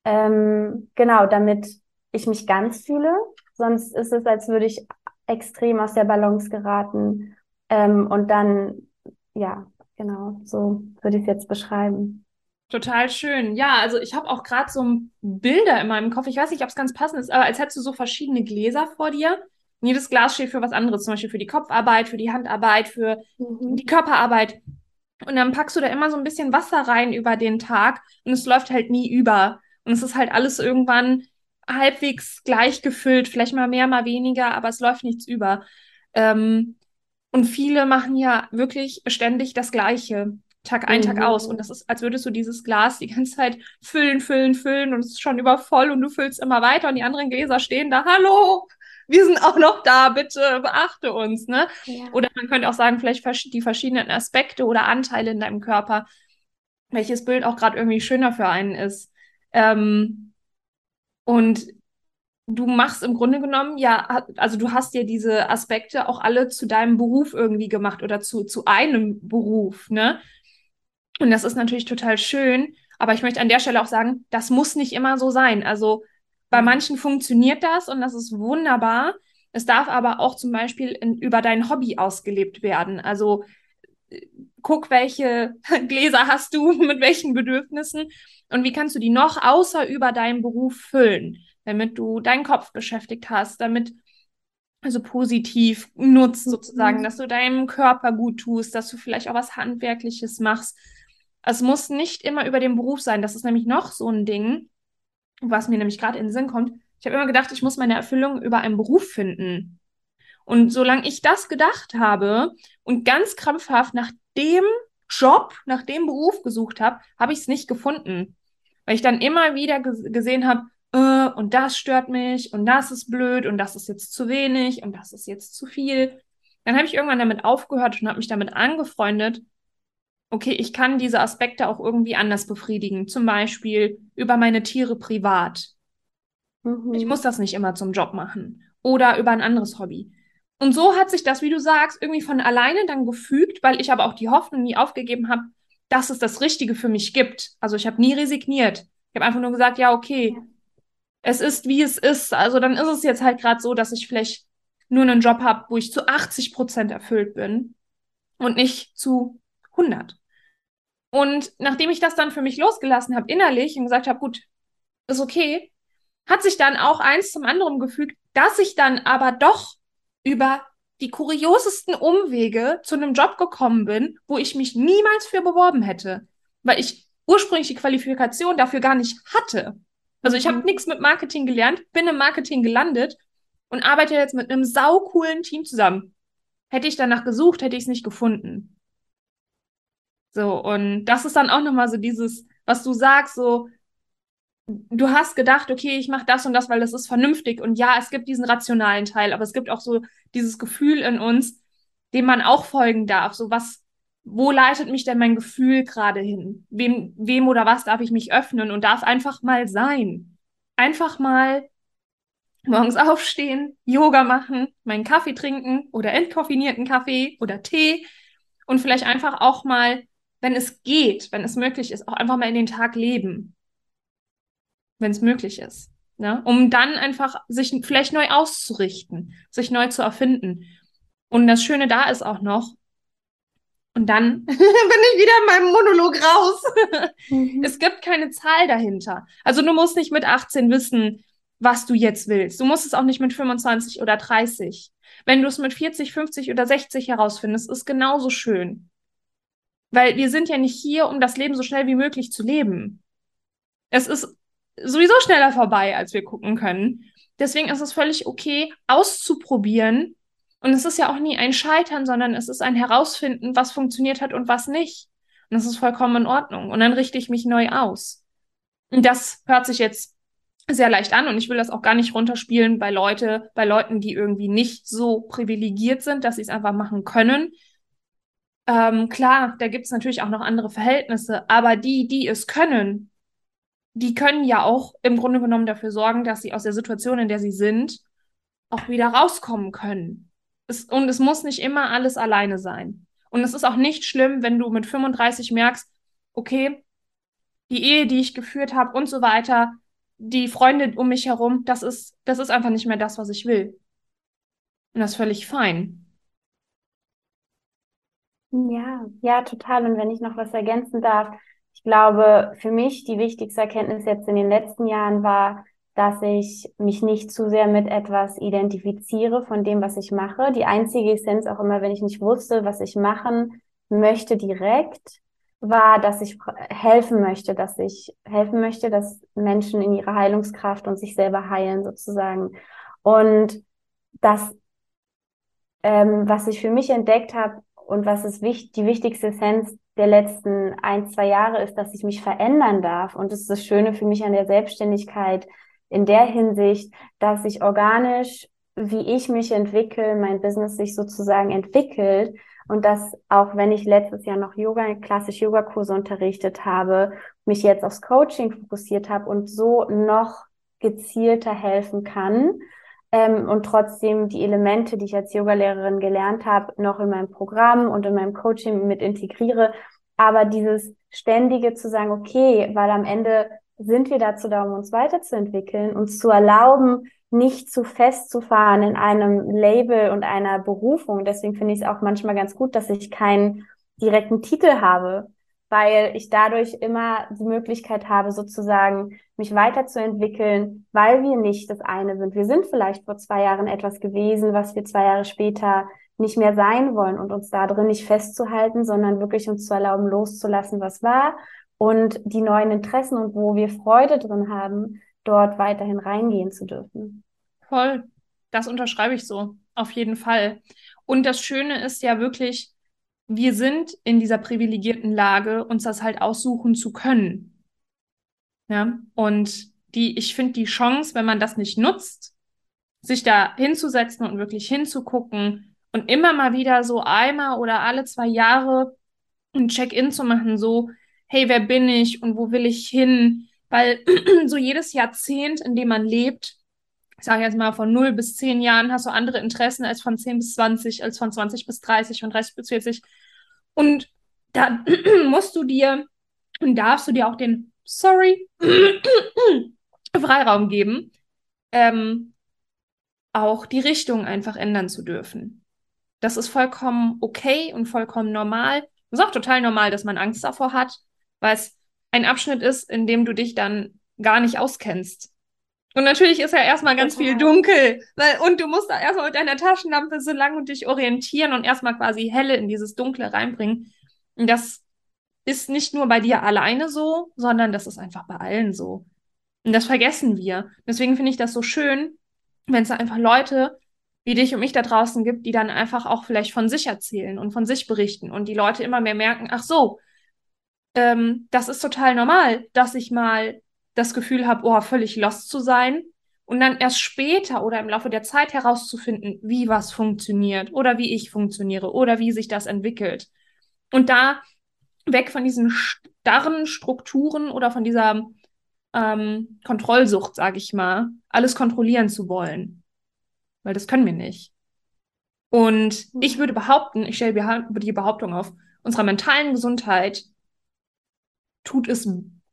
Ähm, genau, damit ich mich ganz fühle. Sonst ist es, als würde ich extrem aus der Balance geraten. Ähm, und dann, ja, genau, so würde ich es jetzt beschreiben.
Total schön. Ja, also ich habe auch gerade so Bilder in meinem Kopf. Ich weiß nicht, ob es ganz passend ist, aber als hättest du so verschiedene Gläser vor dir. Und jedes Glas steht für was anderes, zum Beispiel für die Kopfarbeit, für die Handarbeit, für mhm. die Körperarbeit. Und dann packst du da immer so ein bisschen Wasser rein über den Tag und es läuft halt nie über. Und es ist halt alles irgendwann halbwegs gleich gefüllt, vielleicht mal mehr, mal weniger, aber es läuft nichts über. Ähm, und viele machen ja wirklich ständig das Gleiche. Tag ein, mhm. Tag aus. Und das ist, als würdest du dieses Glas die ganze Zeit füllen, füllen, füllen und es ist schon übervoll und du füllst immer weiter und die anderen Gläser stehen da, hallo, wir sind auch noch da, bitte beachte uns, ne? Ja. Oder man könnte auch sagen, vielleicht die verschiedenen Aspekte oder Anteile in deinem Körper, welches Bild auch gerade irgendwie schöner für einen ist. Ähm, und du machst im Grunde genommen, ja, also du hast ja diese Aspekte auch alle zu deinem Beruf irgendwie gemacht oder zu, zu einem Beruf, ne? Und das ist natürlich total schön. Aber ich möchte an der Stelle auch sagen, das muss nicht immer so sein. Also bei manchen funktioniert das und das ist wunderbar. Es darf aber auch zum Beispiel in, über dein Hobby ausgelebt werden. Also äh, guck, welche Gläser hast du, mit welchen Bedürfnissen und wie kannst du die noch außer über deinen Beruf füllen, damit du deinen Kopf beschäftigt hast, damit also positiv nutzt sozusagen, mhm. dass du deinem Körper gut tust, dass du vielleicht auch was Handwerkliches machst, es muss nicht immer über den Beruf sein. Das ist nämlich noch so ein Ding, was mir nämlich gerade in den Sinn kommt. Ich habe immer gedacht, ich muss meine Erfüllung über einen Beruf finden. Und solange ich das gedacht habe und ganz krampfhaft nach dem Job, nach dem Beruf gesucht habe, habe ich es nicht gefunden. Weil ich dann immer wieder gesehen habe, äh, und das stört mich und das ist blöd und das ist jetzt zu wenig und das ist jetzt zu viel. Dann habe ich irgendwann damit aufgehört und habe mich damit angefreundet, okay, ich kann diese Aspekte auch irgendwie anders befriedigen. Zum Beispiel über meine Tiere privat. Mhm. Ich muss das nicht immer zum Job machen. Oder über ein anderes Hobby. Und so hat sich das, wie du sagst, irgendwie von alleine dann gefügt, weil ich aber auch die Hoffnung nie aufgegeben habe, dass es das Richtige für mich gibt. Also ich habe nie resigniert. Ich habe einfach nur gesagt, ja, okay, es ist, wie es ist. Also dann ist es jetzt halt gerade so, dass ich vielleicht nur einen Job habe, wo ich zu 80 Prozent erfüllt bin und nicht zu 100. Und nachdem ich das dann für mich losgelassen habe innerlich und gesagt habe, gut, ist okay, hat sich dann auch eins zum anderen gefügt, dass ich dann aber doch über die kuriosesten Umwege zu einem Job gekommen bin, wo ich mich niemals für beworben hätte, weil ich ursprünglich die Qualifikation dafür gar nicht hatte. Also ich habe mhm. nichts mit Marketing gelernt, bin im Marketing gelandet und arbeite jetzt mit einem saucoolen Team zusammen. Hätte ich danach gesucht, hätte ich es nicht gefunden. So, und das ist dann auch nochmal so dieses, was du sagst, so, du hast gedacht, okay, ich mache das und das, weil das ist vernünftig. Und ja, es gibt diesen rationalen Teil, aber es gibt auch so dieses Gefühl in uns, dem man auch folgen darf. So, was, wo leitet mich denn mein Gefühl gerade hin? Wem, wem oder was darf ich mich öffnen und darf einfach mal sein? Einfach mal morgens aufstehen, Yoga machen, meinen Kaffee trinken oder entkoffinierten Kaffee oder Tee Und vielleicht einfach auch mal, wenn es geht, wenn es möglich ist, auch einfach mal in den Tag leben. Wenn es möglich ist. Ne? Um dann einfach sich vielleicht neu auszurichten, sich neu zu erfinden. Und das Schöne da ist auch noch, und dann bin ich wieder in meinem Monolog raus. Mhm. Es gibt keine Zahl dahinter. Also du musst nicht mit 18 wissen, was du jetzt willst. Du musst es auch nicht mit 25 oder 30. Wenn du es mit 40, 50 oder 60 herausfindest, ist genauso schön. Weil wir sind ja nicht hier, um das Leben so schnell wie möglich zu leben. Es ist sowieso schneller vorbei, als wir gucken können. Deswegen ist es völlig okay, auszuprobieren. Und es ist ja auch nie ein Scheitern, sondern es ist ein Herausfinden, was funktioniert hat und was nicht. Und das ist vollkommen in Ordnung. Und dann richte ich mich neu aus. Und das hört sich jetzt sehr leicht an und ich will das auch gar nicht runterspielen bei Leute, bei Leuten, die irgendwie nicht so privilegiert sind, dass sie es einfach machen können. Ähm, klar, da gibt es natürlich auch noch andere Verhältnisse, aber die, die es können, die können ja auch im Grunde genommen dafür sorgen, dass sie aus der Situation, in der sie sind, auch wieder rauskommen können. Es, und es muss nicht immer alles alleine sein. Und es ist auch nicht schlimm, wenn du mit 35 merkst, okay, die Ehe, die ich geführt habe und so weiter, die Freunde um mich herum, das ist, das ist einfach nicht mehr das, was ich will. Und das ist völlig fein.
Ja, ja, total. Und wenn ich noch was ergänzen darf, ich glaube, für mich die wichtigste Erkenntnis jetzt in den letzten Jahren war, dass ich mich nicht zu sehr mit etwas identifiziere von dem, was ich mache. Die einzige Essenz auch immer, wenn ich nicht wusste, was ich machen möchte direkt, war, dass ich helfen möchte, dass ich helfen möchte, dass Menschen in ihrer Heilungskraft und sich selber heilen sozusagen. Und das, ähm, was ich für mich entdeckt habe und was ist wichtig, die wichtigste Essenz der letzten ein, zwei Jahre ist, dass ich mich verändern darf. Und das ist das Schöne für mich an der Selbstständigkeit in der Hinsicht, dass ich organisch, wie ich mich entwickle, mein Business sich sozusagen entwickelt. Und dass auch wenn ich letztes Jahr noch Yoga, klassisch Yogakurse unterrichtet habe, mich jetzt aufs Coaching fokussiert habe und so noch gezielter helfen kann ähm, und trotzdem die Elemente, die ich als Yogalehrerin gelernt habe, noch in meinem Programm und in meinem Coaching mit integriere. Aber dieses ständige zu sagen, okay, weil am Ende sind wir dazu da, um uns weiterzuentwickeln, uns zu erlauben, nicht zu festzufahren in einem Label und einer Berufung. Deswegen finde ich es auch manchmal ganz gut, dass ich keinen direkten Titel habe, weil ich dadurch immer die Möglichkeit habe, sozusagen mich weiterzuentwickeln, weil wir nicht das eine sind. Wir sind vielleicht vor zwei Jahren etwas gewesen, was wir zwei Jahre später nicht mehr sein wollen und uns da drin nicht festzuhalten, sondern wirklich uns zu erlauben, loszulassen, was war und die neuen Interessen und wo wir Freude drin haben, dort weiterhin reingehen zu dürfen.
Voll. Das unterschreibe ich so. Auf jeden Fall. Und das Schöne ist ja wirklich, wir sind in dieser privilegierten Lage, uns das halt aussuchen zu können. Ja, und die, ich finde die Chance, wenn man das nicht nutzt, sich da hinzusetzen und wirklich hinzugucken und immer mal wieder so einmal oder alle zwei Jahre ein Check-in zu machen, so, hey, wer bin ich und wo will ich hin? Weil so jedes Jahrzehnt, in dem man lebt, ich sage jetzt mal von 0 bis 10 Jahren, hast du andere Interessen als von 10 bis 20, als von 20 bis 30, von 30 bis 40. Und da musst du dir und darfst du dir auch den, sorry, Freiraum geben, ähm, auch die Richtung einfach ändern zu dürfen. Das ist vollkommen okay und vollkommen normal. Es ist auch total normal, dass man Angst davor hat, weil es ein Abschnitt ist, in dem du dich dann gar nicht auskennst. Und natürlich ist ja erstmal ganz viel dunkel. Weil, und du musst da erstmal mit deiner Taschenlampe so lang und dich orientieren und erstmal quasi helle in dieses Dunkle reinbringen. Und das ist nicht nur bei dir alleine so, sondern das ist einfach bei allen so. Und das vergessen wir. Deswegen finde ich das so schön, wenn es einfach Leute wie dich und mich da draußen gibt, die dann einfach auch vielleicht von sich erzählen und von sich berichten und die Leute immer mehr merken, ach so, ähm, das ist total normal, dass ich mal das Gefühl habe, oh, völlig lost zu sein und dann erst später oder im Laufe der Zeit herauszufinden, wie was funktioniert oder wie ich funktioniere oder wie sich das entwickelt. Und da weg von diesen starren Strukturen oder von dieser ähm, Kontrollsucht, sage ich mal, alles kontrollieren zu wollen. Weil das können wir nicht. Und ich würde behaupten, ich stelle die Behauptung auf, unserer mentalen Gesundheit tut es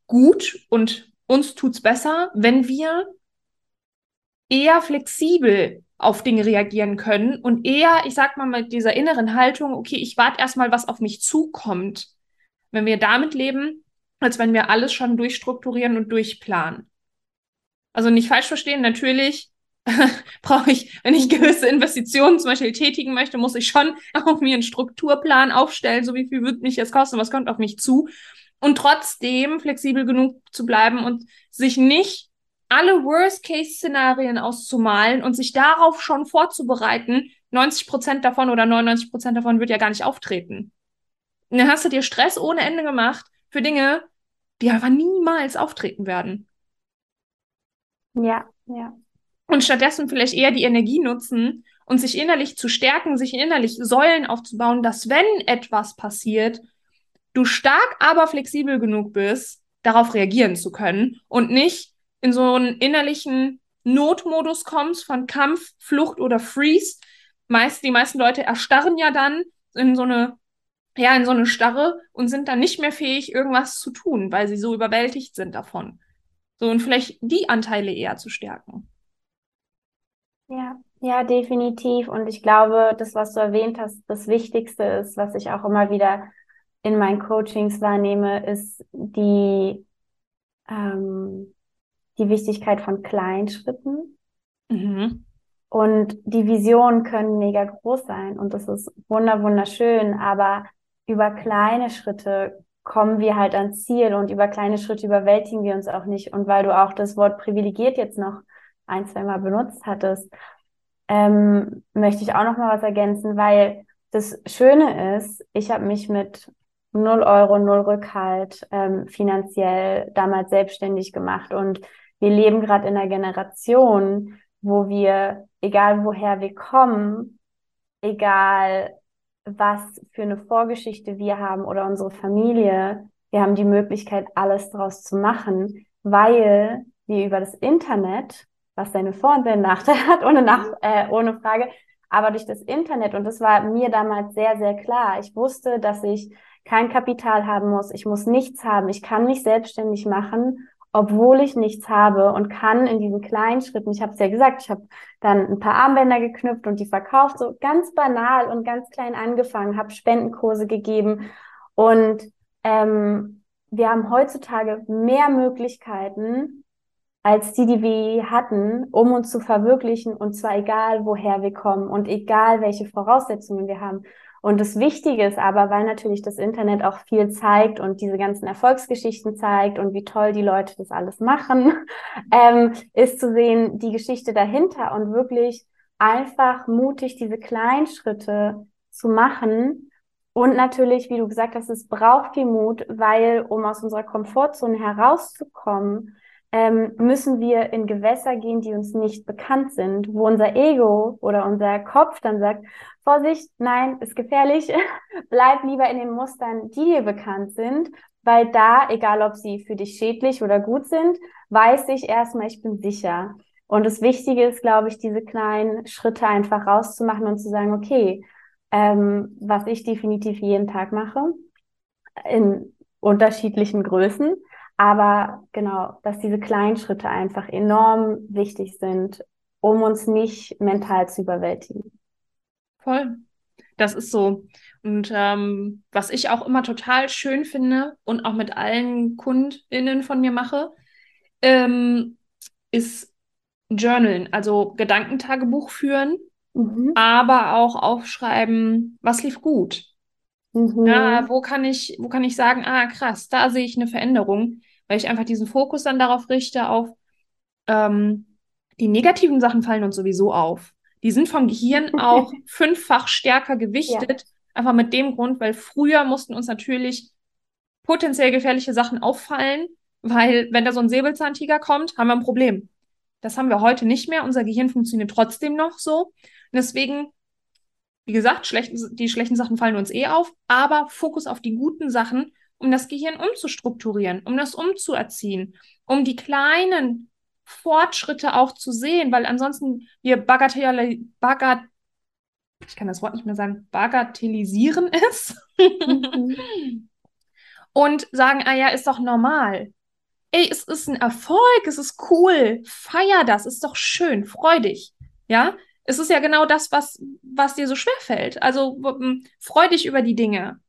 gut und uns tut es besser, wenn wir eher flexibel auf Dinge reagieren können und eher, ich sag mal, mit dieser inneren Haltung, okay, ich warte erstmal, was auf mich zukommt, wenn wir damit leben, als wenn wir alles schon durchstrukturieren und durchplanen. Also nicht falsch verstehen, natürlich brauche ich, wenn ich gewisse Investitionen zum Beispiel tätigen möchte, muss ich schon auch mir einen Strukturplan aufstellen, so wie viel wird mich jetzt kosten, was kommt auf mich zu. Und trotzdem flexibel genug zu bleiben und sich nicht alle Worst-Case-Szenarien auszumalen und sich darauf schon vorzubereiten, 90 Prozent davon oder 99 Prozent davon wird ja gar nicht auftreten. Und dann hast du dir Stress ohne Ende gemacht für Dinge, die einfach niemals auftreten werden.
Ja, ja.
Und stattdessen vielleicht eher die Energie nutzen und sich innerlich zu stärken, sich innerlich Säulen aufzubauen, dass wenn etwas passiert, du stark, aber flexibel genug bist, darauf reagieren zu können und nicht in so einen innerlichen Notmodus kommst von Kampf, Flucht oder Freeze. Meist, die meisten Leute erstarren ja dann in so eine, ja, in so eine Starre und sind dann nicht mehr fähig, irgendwas zu tun, weil sie so überwältigt sind davon. So, und vielleicht die Anteile eher zu stärken.
Ja, ja, definitiv. Und ich glaube, das, was du erwähnt hast, das Wichtigste ist, was ich auch immer wieder in meinen Coachings wahrnehme, ist die, ähm, die Wichtigkeit von Kleinschritten. Mhm. Und die Visionen können mega groß sein und das ist wunder, wunderschön, aber über kleine Schritte kommen wir halt ans Ziel und über kleine Schritte überwältigen wir uns auch nicht. Und weil du auch das Wort privilegiert jetzt noch ein, zwei Mal benutzt hattest, ähm, möchte ich auch noch mal was ergänzen, weil das Schöne ist, ich habe mich mit 0 Euro, 0 Rückhalt ähm, finanziell damals selbstständig gemacht. Und wir leben gerade in einer Generation, wo wir, egal woher wir kommen, egal was für eine Vorgeschichte wir haben oder unsere Familie, wir haben die Möglichkeit, alles daraus zu machen, weil wir über das Internet, was seine Vor- und seine Nachteile hat, ohne, Nach äh, ohne Frage, aber durch das Internet, und das war mir damals sehr, sehr klar, ich wusste, dass ich kein Kapital haben muss, ich muss nichts haben, ich kann mich selbstständig machen obwohl ich nichts habe und kann in diesen kleinen Schritten, ich habe es ja gesagt, ich habe dann ein paar Armbänder geknüpft und die verkauft, so ganz banal und ganz klein angefangen, habe Spendenkurse gegeben. Und ähm, wir haben heutzutage mehr Möglichkeiten als die, die wir hatten, um uns zu verwirklichen und zwar egal, woher wir kommen und egal, welche Voraussetzungen wir haben. Und das Wichtige ist aber, weil natürlich das Internet auch viel zeigt und diese ganzen Erfolgsgeschichten zeigt und wie toll die Leute das alles machen, ähm, ist zu sehen, die Geschichte dahinter und wirklich einfach mutig diese kleinen Schritte zu machen. Und natürlich, wie du gesagt hast, es braucht viel Mut, weil um aus unserer Komfortzone herauszukommen, ähm, müssen wir in Gewässer gehen, die uns nicht bekannt sind, wo unser Ego oder unser Kopf dann sagt, Vorsicht, nein, ist gefährlich, bleib lieber in den Mustern, die dir bekannt sind, weil da, egal ob sie für dich schädlich oder gut sind, weiß ich erstmal, ich bin sicher. Und das Wichtige ist, glaube ich, diese kleinen Schritte einfach rauszumachen und zu sagen, okay, ähm, was ich definitiv jeden Tag mache, in unterschiedlichen Größen, aber genau, dass diese kleinen Schritte einfach enorm wichtig sind, um uns nicht mental zu überwältigen.
Voll. Das ist so. Und ähm, was ich auch immer total schön finde und auch mit allen KundInnen von mir mache, ähm, ist Journalen, also Gedankentagebuch führen, mhm. aber auch aufschreiben, was lief gut. Mhm. Ja, wo kann ich, wo kann ich sagen, ah, krass, da sehe ich eine Veränderung weil ich einfach diesen Fokus dann darauf richte, auf ähm, die negativen Sachen fallen uns sowieso auf. Die sind vom Gehirn auch fünffach stärker gewichtet, ja. einfach mit dem Grund, weil früher mussten uns natürlich potenziell gefährliche Sachen auffallen, weil wenn da so ein Säbelzahntiger kommt, haben wir ein Problem. Das haben wir heute nicht mehr. Unser Gehirn funktioniert trotzdem noch so. Und deswegen, wie gesagt, schlechten, die schlechten Sachen fallen uns eh auf, aber Fokus auf die guten Sachen um das Gehirn umzustrukturieren, um das umzuerziehen, um die kleinen Fortschritte auch zu sehen, weil ansonsten wir bagatell, bagat, ich kann das Wort nicht mehr sagen, bagatellisieren es mhm. und sagen, ah ja, ist doch normal. Ey, es ist ein Erfolg, es ist cool, feier das, ist doch schön, freu dich. Ja, es ist ja genau das, was, was dir so schwer fällt. Also freu dich über die Dinge.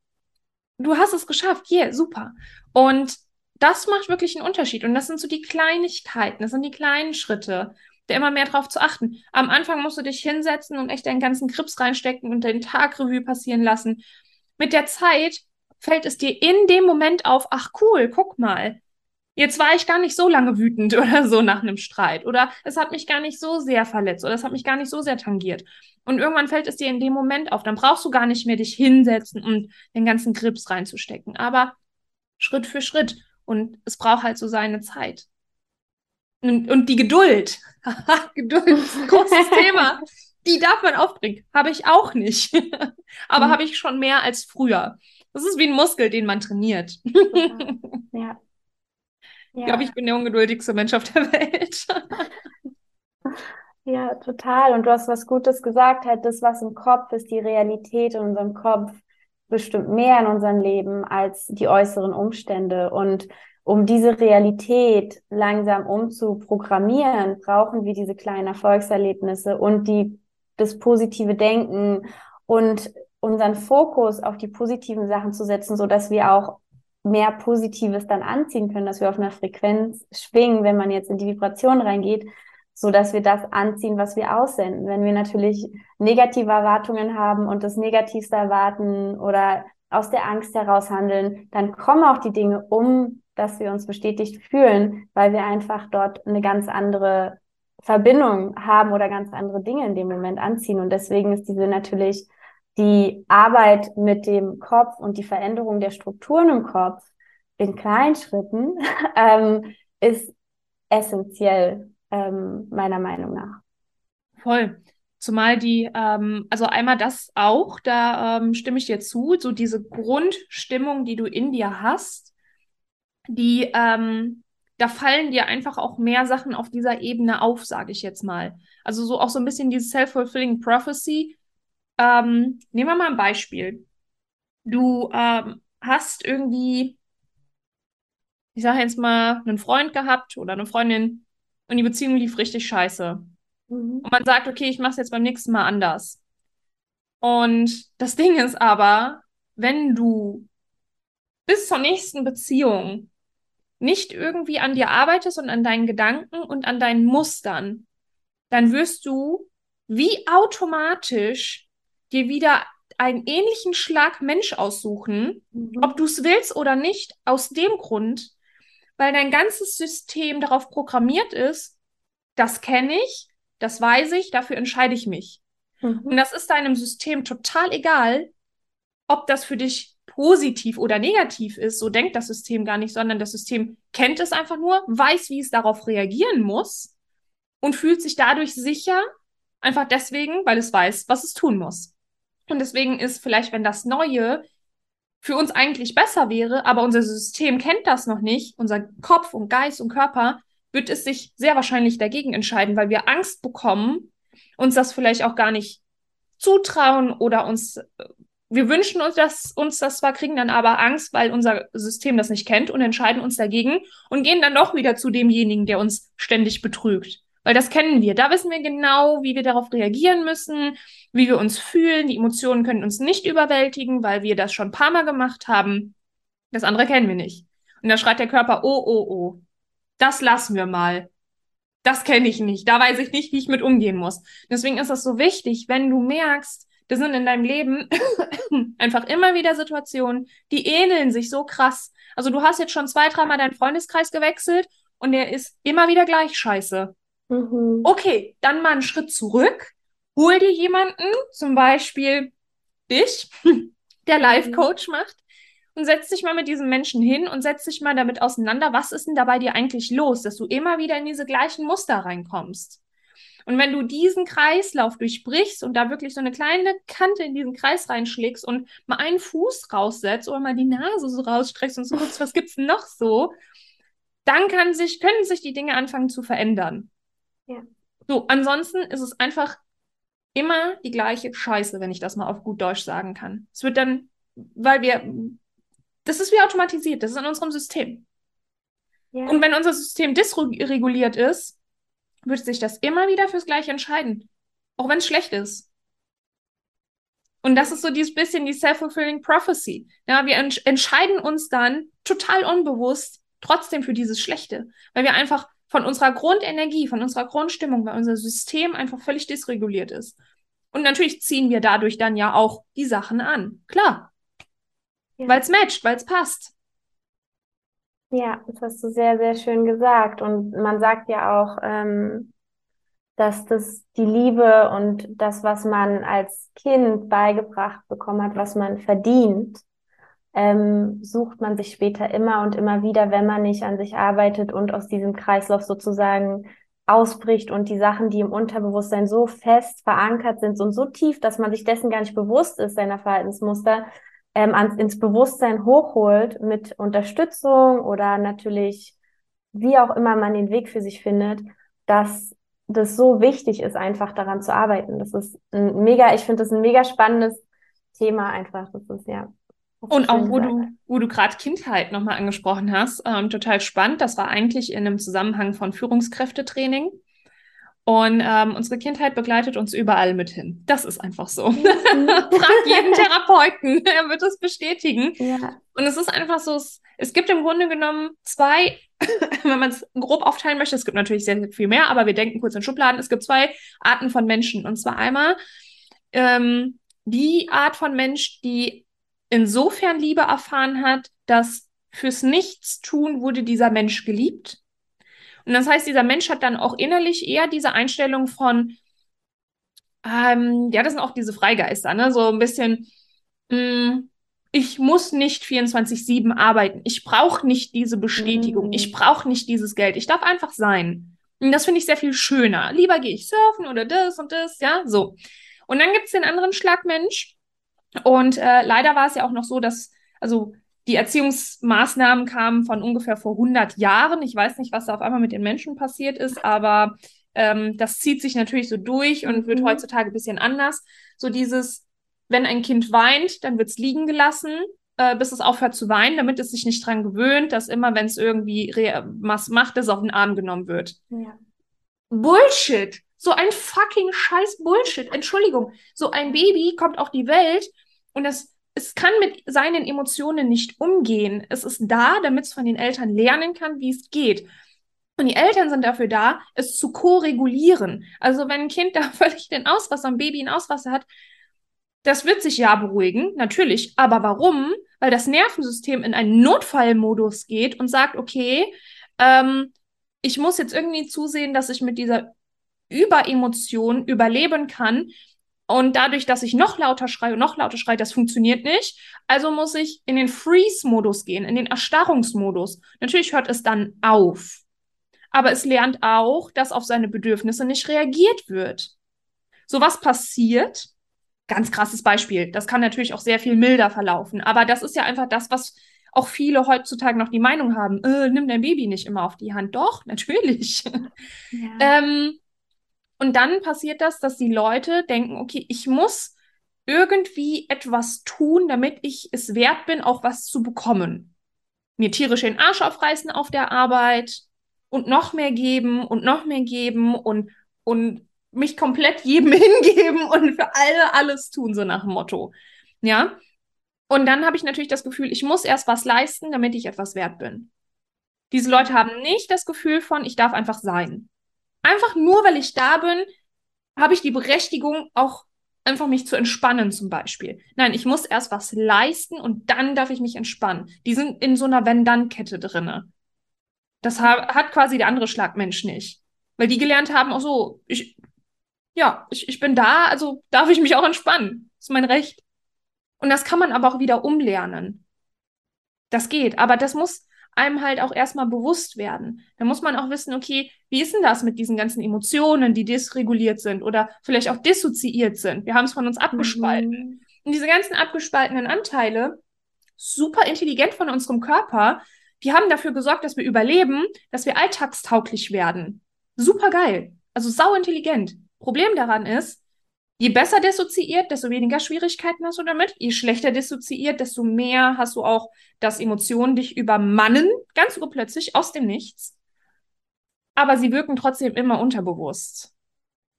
Du hast es geschafft, yeah, super. Und das macht wirklich einen Unterschied. Und das sind so die Kleinigkeiten, das sind die kleinen Schritte, da immer mehr drauf zu achten. Am Anfang musst du dich hinsetzen und echt deinen ganzen Krips reinstecken und den Tagrevue passieren lassen. Mit der Zeit fällt es dir in dem Moment auf, ach cool, guck mal, Jetzt war ich gar nicht so lange wütend oder so nach einem Streit oder es hat mich gar nicht so sehr verletzt oder es hat mich gar nicht so sehr tangiert. Und irgendwann fällt es dir in dem Moment auf. Dann brauchst du gar nicht mehr dich hinsetzen und den ganzen Grips reinzustecken. Aber Schritt für Schritt. Und es braucht halt so seine Zeit. Und, und die Geduld. Geduld ist ein großes Thema. Die darf man aufbringen. Habe ich auch nicht. Aber mhm. habe ich schon mehr als früher. Das ist wie ein Muskel, den man trainiert. ja. Ja. Ich glaube, ich bin der ungeduldigste Mensch auf der Welt.
ja, total. Und du hast was Gutes gesagt, halt das, was im Kopf ist, die Realität in unserem Kopf bestimmt mehr in unserem Leben als die äußeren Umstände. Und um diese Realität langsam umzuprogrammieren, brauchen wir diese kleinen Erfolgserlebnisse und die, das positive Denken und unseren Fokus auf die positiven Sachen zu setzen, so dass wir auch mehr Positives dann anziehen können, dass wir auf einer Frequenz schwingen, wenn man jetzt in die Vibration reingeht, so dass wir das anziehen, was wir aussenden. Wenn wir natürlich negative Erwartungen haben und das Negativste erwarten oder aus der Angst heraus handeln, dann kommen auch die Dinge um, dass wir uns bestätigt fühlen, weil wir einfach dort eine ganz andere Verbindung haben oder ganz andere Dinge in dem Moment anziehen. Und deswegen ist diese natürlich die Arbeit mit dem Kopf und die Veränderung der Strukturen im Kopf in kleinen Schritten ähm, ist essentiell, ähm, meiner Meinung nach.
Voll. Zumal die, ähm, also einmal das auch, da ähm, stimme ich dir zu, so diese Grundstimmung, die du in dir hast, die, ähm, da fallen dir einfach auch mehr Sachen auf dieser Ebene auf, sage ich jetzt mal. Also so auch so ein bisschen diese self-fulfilling prophecy, ähm, nehmen wir mal ein Beispiel. Du ähm, hast irgendwie, ich sage jetzt mal, einen Freund gehabt oder eine Freundin und die Beziehung lief richtig scheiße. Mhm. Und man sagt, okay, ich mache es jetzt beim nächsten Mal anders. Und das Ding ist aber, wenn du bis zur nächsten Beziehung nicht irgendwie an dir arbeitest und an deinen Gedanken und an deinen Mustern, dann wirst du wie automatisch dir wieder einen ähnlichen Schlag Mensch aussuchen, mhm. ob du es willst oder nicht, aus dem Grund, weil dein ganzes System darauf programmiert ist, das kenne ich, das weiß ich, dafür entscheide ich mich. Mhm. Und das ist deinem System total egal, ob das für dich positiv oder negativ ist, so denkt das System gar nicht, sondern das System kennt es einfach nur, weiß, wie es darauf reagieren muss und fühlt sich dadurch sicher, einfach deswegen, weil es weiß, was es tun muss. Und deswegen ist vielleicht, wenn das Neue für uns eigentlich besser wäre, aber unser System kennt das noch nicht, unser Kopf und Geist und Körper, wird es sich sehr wahrscheinlich dagegen entscheiden, weil wir Angst bekommen, uns das vielleicht auch gar nicht zutrauen oder uns, wir wünschen uns das, uns das zwar, kriegen dann aber Angst, weil unser System das nicht kennt und entscheiden uns dagegen und gehen dann doch wieder zu demjenigen, der uns ständig betrügt. Weil das kennen wir. Da wissen wir genau, wie wir darauf reagieren müssen, wie wir uns fühlen. Die Emotionen können uns nicht überwältigen, weil wir das schon ein paar Mal gemacht haben. Das andere kennen wir nicht. Und da schreit der Körper, oh, oh, oh, das lassen wir mal. Das kenne ich nicht. Da weiß ich nicht, wie ich mit umgehen muss. Deswegen ist das so wichtig, wenn du merkst, das sind in deinem Leben einfach immer wieder Situationen, die ähneln sich so krass. Also du hast jetzt schon zwei, dreimal deinen Freundeskreis gewechselt und der ist immer wieder gleich scheiße. Mhm. Okay, dann mal einen Schritt zurück. Hol dir jemanden, zum Beispiel dich, der Life-Coach mhm. macht und setz dich mal mit diesem Menschen hin und setz dich mal damit auseinander, was ist denn da bei dir eigentlich los, dass du immer wieder in diese gleichen Muster reinkommst. Und wenn du diesen Kreislauf durchbrichst und da wirklich so eine kleine Kante in diesen Kreis reinschlägst und mal einen Fuß raussetzt oder mal die Nase so rausstreckst und so guckst, was gibt's noch so, dann kann sich, können sich die Dinge anfangen zu verändern. Ja. So, ansonsten ist es einfach immer die gleiche Scheiße, wenn ich das mal auf gut Deutsch sagen kann. Es wird dann, weil wir, das ist wie automatisiert, das ist in unserem System. Ja. Und wenn unser System dysreguliert ist, wird sich das immer wieder fürs Gleiche entscheiden. Auch wenn es schlecht ist. Und das ist so dieses bisschen die self-fulfilling prophecy. Ja, wir ents entscheiden uns dann total unbewusst trotzdem für dieses Schlechte, weil wir einfach von unserer Grundenergie, von unserer Grundstimmung, weil unser System einfach völlig dysreguliert ist. Und natürlich ziehen wir dadurch dann ja auch die Sachen an. Klar. Ja. Weil es matcht, weil es passt.
Ja, das hast du sehr, sehr schön gesagt. Und man sagt ja auch, ähm, dass das die Liebe und das, was man als Kind beigebracht bekommen hat, was man verdient, ähm, sucht man sich später immer und immer wieder, wenn man nicht an sich arbeitet und aus diesem Kreislauf sozusagen ausbricht und die Sachen, die im Unterbewusstsein so fest verankert sind und so tief, dass man sich dessen gar nicht bewusst ist, seiner Verhaltensmuster, ähm, ans, ins Bewusstsein hochholt mit Unterstützung oder natürlich, wie auch immer man den Weg für sich findet, dass das so wichtig ist, einfach daran zu arbeiten. Das ist ein mega, ich finde das ein mega spannendes Thema einfach. Das ist ja.
Und auch, wo du, wo du gerade Kindheit nochmal angesprochen hast, ähm, total spannend. Das war eigentlich in einem Zusammenhang von Führungskräftetraining. Und ähm, unsere Kindheit begleitet uns überall mit hin. Das ist einfach so. Mhm. Frag jeden Therapeuten, er wird das bestätigen. Ja. Und es ist einfach so, es, es gibt im Grunde genommen zwei, wenn man es grob aufteilen möchte, es gibt natürlich sehr, sehr viel mehr, aber wir denken kurz in Schubladen, es gibt zwei Arten von Menschen. Und zwar einmal ähm, die Art von Mensch, die insofern Liebe erfahren hat, dass fürs Nichtstun wurde dieser Mensch geliebt und das heißt, dieser Mensch hat dann auch innerlich eher diese Einstellung von, ähm, ja, das sind auch diese Freigeister, ne? So ein bisschen, mh, mm, ich muss nicht 24-7 arbeiten. Ich brauche nicht diese Bestätigung. Mm. Ich brauche nicht dieses Geld. Ich darf einfach sein. Und das finde ich sehr viel schöner. Lieber gehe ich surfen oder das und das, ja, so. Und dann gibt es den anderen Schlagmensch. Und äh, leider war es ja auch noch so, dass, also die Erziehungsmaßnahmen kamen von ungefähr vor 100 Jahren. Ich weiß nicht, was da auf einmal mit den Menschen passiert ist, aber ähm, das zieht sich natürlich so durch und wird mhm. heutzutage ein bisschen anders. So dieses, wenn ein Kind weint, dann wird es liegen gelassen, äh, bis es aufhört zu weinen, damit es sich nicht dran gewöhnt, dass immer, wenn es irgendwie was macht, es auf den Arm genommen wird. Ja. Bullshit! So ein fucking scheiß Bullshit. Entschuldigung. So ein Baby kommt auf die Welt und das es kann mit seinen Emotionen nicht umgehen. Es ist da, damit es von den Eltern lernen kann, wie es geht. Und die Eltern sind dafür da, es zu ko-regulieren. Also wenn ein Kind da völlig den Auswasser, ein Baby einen Auswasser hat, das wird sich ja beruhigen, natürlich. Aber warum? Weil das Nervensystem in einen Notfallmodus geht und sagt, okay, ähm, ich muss jetzt irgendwie zusehen, dass ich mit dieser Überemotion überleben kann, und dadurch, dass ich noch lauter schreie und noch lauter schreie, das funktioniert nicht. Also muss ich in den Freeze-Modus gehen, in den Erstarrungsmodus. Natürlich hört es dann auf. Aber es lernt auch, dass auf seine Bedürfnisse nicht reagiert wird. So was passiert. Ganz krasses Beispiel. Das kann natürlich auch sehr viel milder verlaufen. Aber das ist ja einfach das, was auch viele heutzutage noch die Meinung haben, äh, nimm dein Baby nicht immer auf die Hand. Doch, natürlich. Ja. ähm, und dann passiert das, dass die Leute denken, okay, ich muss irgendwie etwas tun, damit ich es wert bin, auch was zu bekommen. Mir tierisch den Arsch aufreißen auf der Arbeit und noch mehr geben und noch mehr geben und, und mich komplett jedem hingeben und für alle alles tun, so nach dem Motto. Ja. Und dann habe ich natürlich das Gefühl, ich muss erst was leisten, damit ich etwas wert bin. Diese Leute haben nicht das Gefühl von, ich darf einfach sein einfach nur, weil ich da bin, habe ich die Berechtigung, auch einfach mich zu entspannen zum Beispiel. Nein, ich muss erst was leisten und dann darf ich mich entspannen. Die sind in so einer Wenn-Dann-Kette drinne. Das ha hat quasi der andere Schlagmensch nicht. Weil die gelernt haben, auch so, ich, ja, ich, ich bin da, also darf ich mich auch entspannen. Das ist mein Recht. Und das kann man aber auch wieder umlernen. Das geht. Aber das muss, einem halt auch erstmal bewusst werden. Da muss man auch wissen, okay, wie ist denn das mit diesen ganzen Emotionen, die dysreguliert sind oder vielleicht auch dissoziiert sind? Wir haben es von uns abgespalten. Mhm. Und diese ganzen abgespaltenen Anteile, super intelligent von unserem Körper, die haben dafür gesorgt, dass wir überleben, dass wir alltagstauglich werden. Super geil. Also sau intelligent. Problem daran ist, je besser dissoziiert, desto weniger Schwierigkeiten hast du damit. Je schlechter dissoziiert, desto mehr hast du auch, dass Emotionen dich übermannen, ganz urplötzlich, aus dem Nichts. Aber sie wirken trotzdem immer unterbewusst.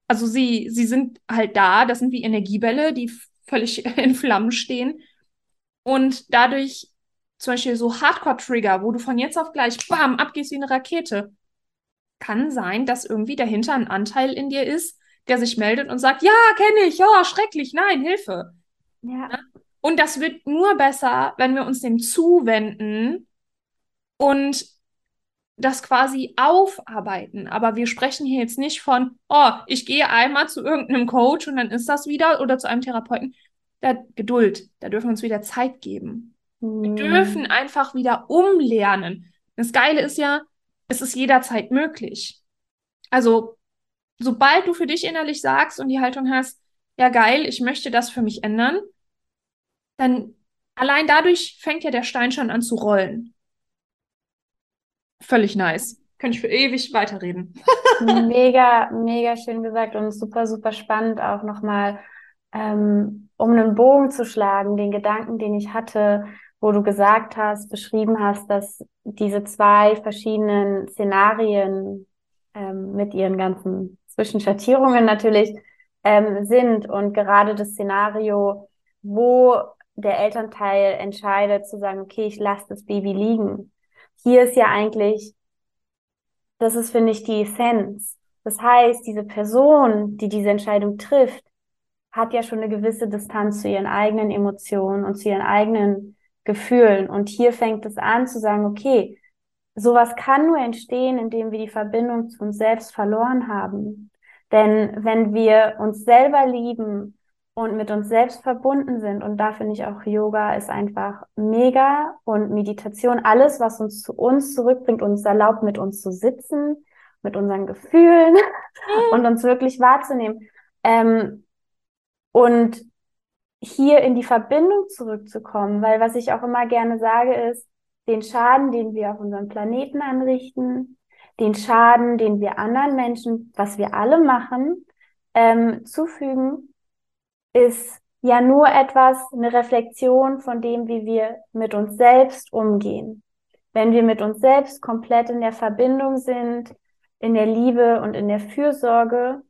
Also sie, sie sind halt da, das sind wie Energiebälle, die völlig in Flammen stehen. Und dadurch zum Beispiel so Hardcore-Trigger, wo du von jetzt auf gleich, bam, abgehst wie eine Rakete, kann sein, dass irgendwie dahinter ein Anteil in dir ist, der sich meldet und sagt, ja, kenne ich, ja, schrecklich, nein, Hilfe. Ja. Ne? Und das wird nur besser, wenn wir uns dem zuwenden und das quasi aufarbeiten. Aber wir sprechen hier jetzt nicht von, oh, ich gehe einmal zu irgendeinem Coach und dann ist das wieder oder zu einem Therapeuten. Da, Geduld, da dürfen wir uns wieder Zeit geben. Mhm. Wir dürfen einfach wieder umlernen. Das Geile ist ja, es ist jederzeit möglich. Also sobald du für dich innerlich sagst und die Haltung hast, ja geil, ich möchte das für mich ändern, dann allein dadurch fängt ja der Stein schon an zu rollen. Völlig nice. Könnte ich für ewig weiterreden.
mega, mega schön gesagt und super, super spannend auch nochmal, ähm, um einen Bogen zu schlagen, den Gedanken, den ich hatte, wo du gesagt hast, beschrieben hast, dass diese zwei verschiedenen Szenarien ähm, mit ihren ganzen zwischen Schattierungen natürlich ähm, sind und gerade das Szenario, wo der Elternteil entscheidet zu sagen, okay, ich lasse das Baby liegen. Hier ist ja eigentlich, das ist, finde ich, die Essenz. Das heißt, diese Person, die diese Entscheidung trifft, hat ja schon eine gewisse Distanz zu ihren eigenen Emotionen und zu ihren eigenen Gefühlen. Und hier fängt es an zu sagen, okay, sowas kann nur entstehen, indem wir die Verbindung zu uns selbst verloren haben. Denn wenn wir uns selber lieben und mit uns selbst verbunden sind, und da finde ich auch Yoga ist einfach mega und Meditation, alles, was uns zu uns zurückbringt, uns erlaubt, mit uns zu sitzen, mit unseren Gefühlen und uns wirklich wahrzunehmen. Ähm, und hier in die Verbindung zurückzukommen, weil was ich auch immer gerne sage ist, den Schaden, den wir auf unserem Planeten anrichten, den Schaden, den wir anderen Menschen, was wir alle machen, ähm, zufügen, ist ja nur etwas, eine Reflexion von dem, wie wir mit uns selbst umgehen. Wenn wir mit uns selbst komplett in der Verbindung sind, in der Liebe und in der Fürsorge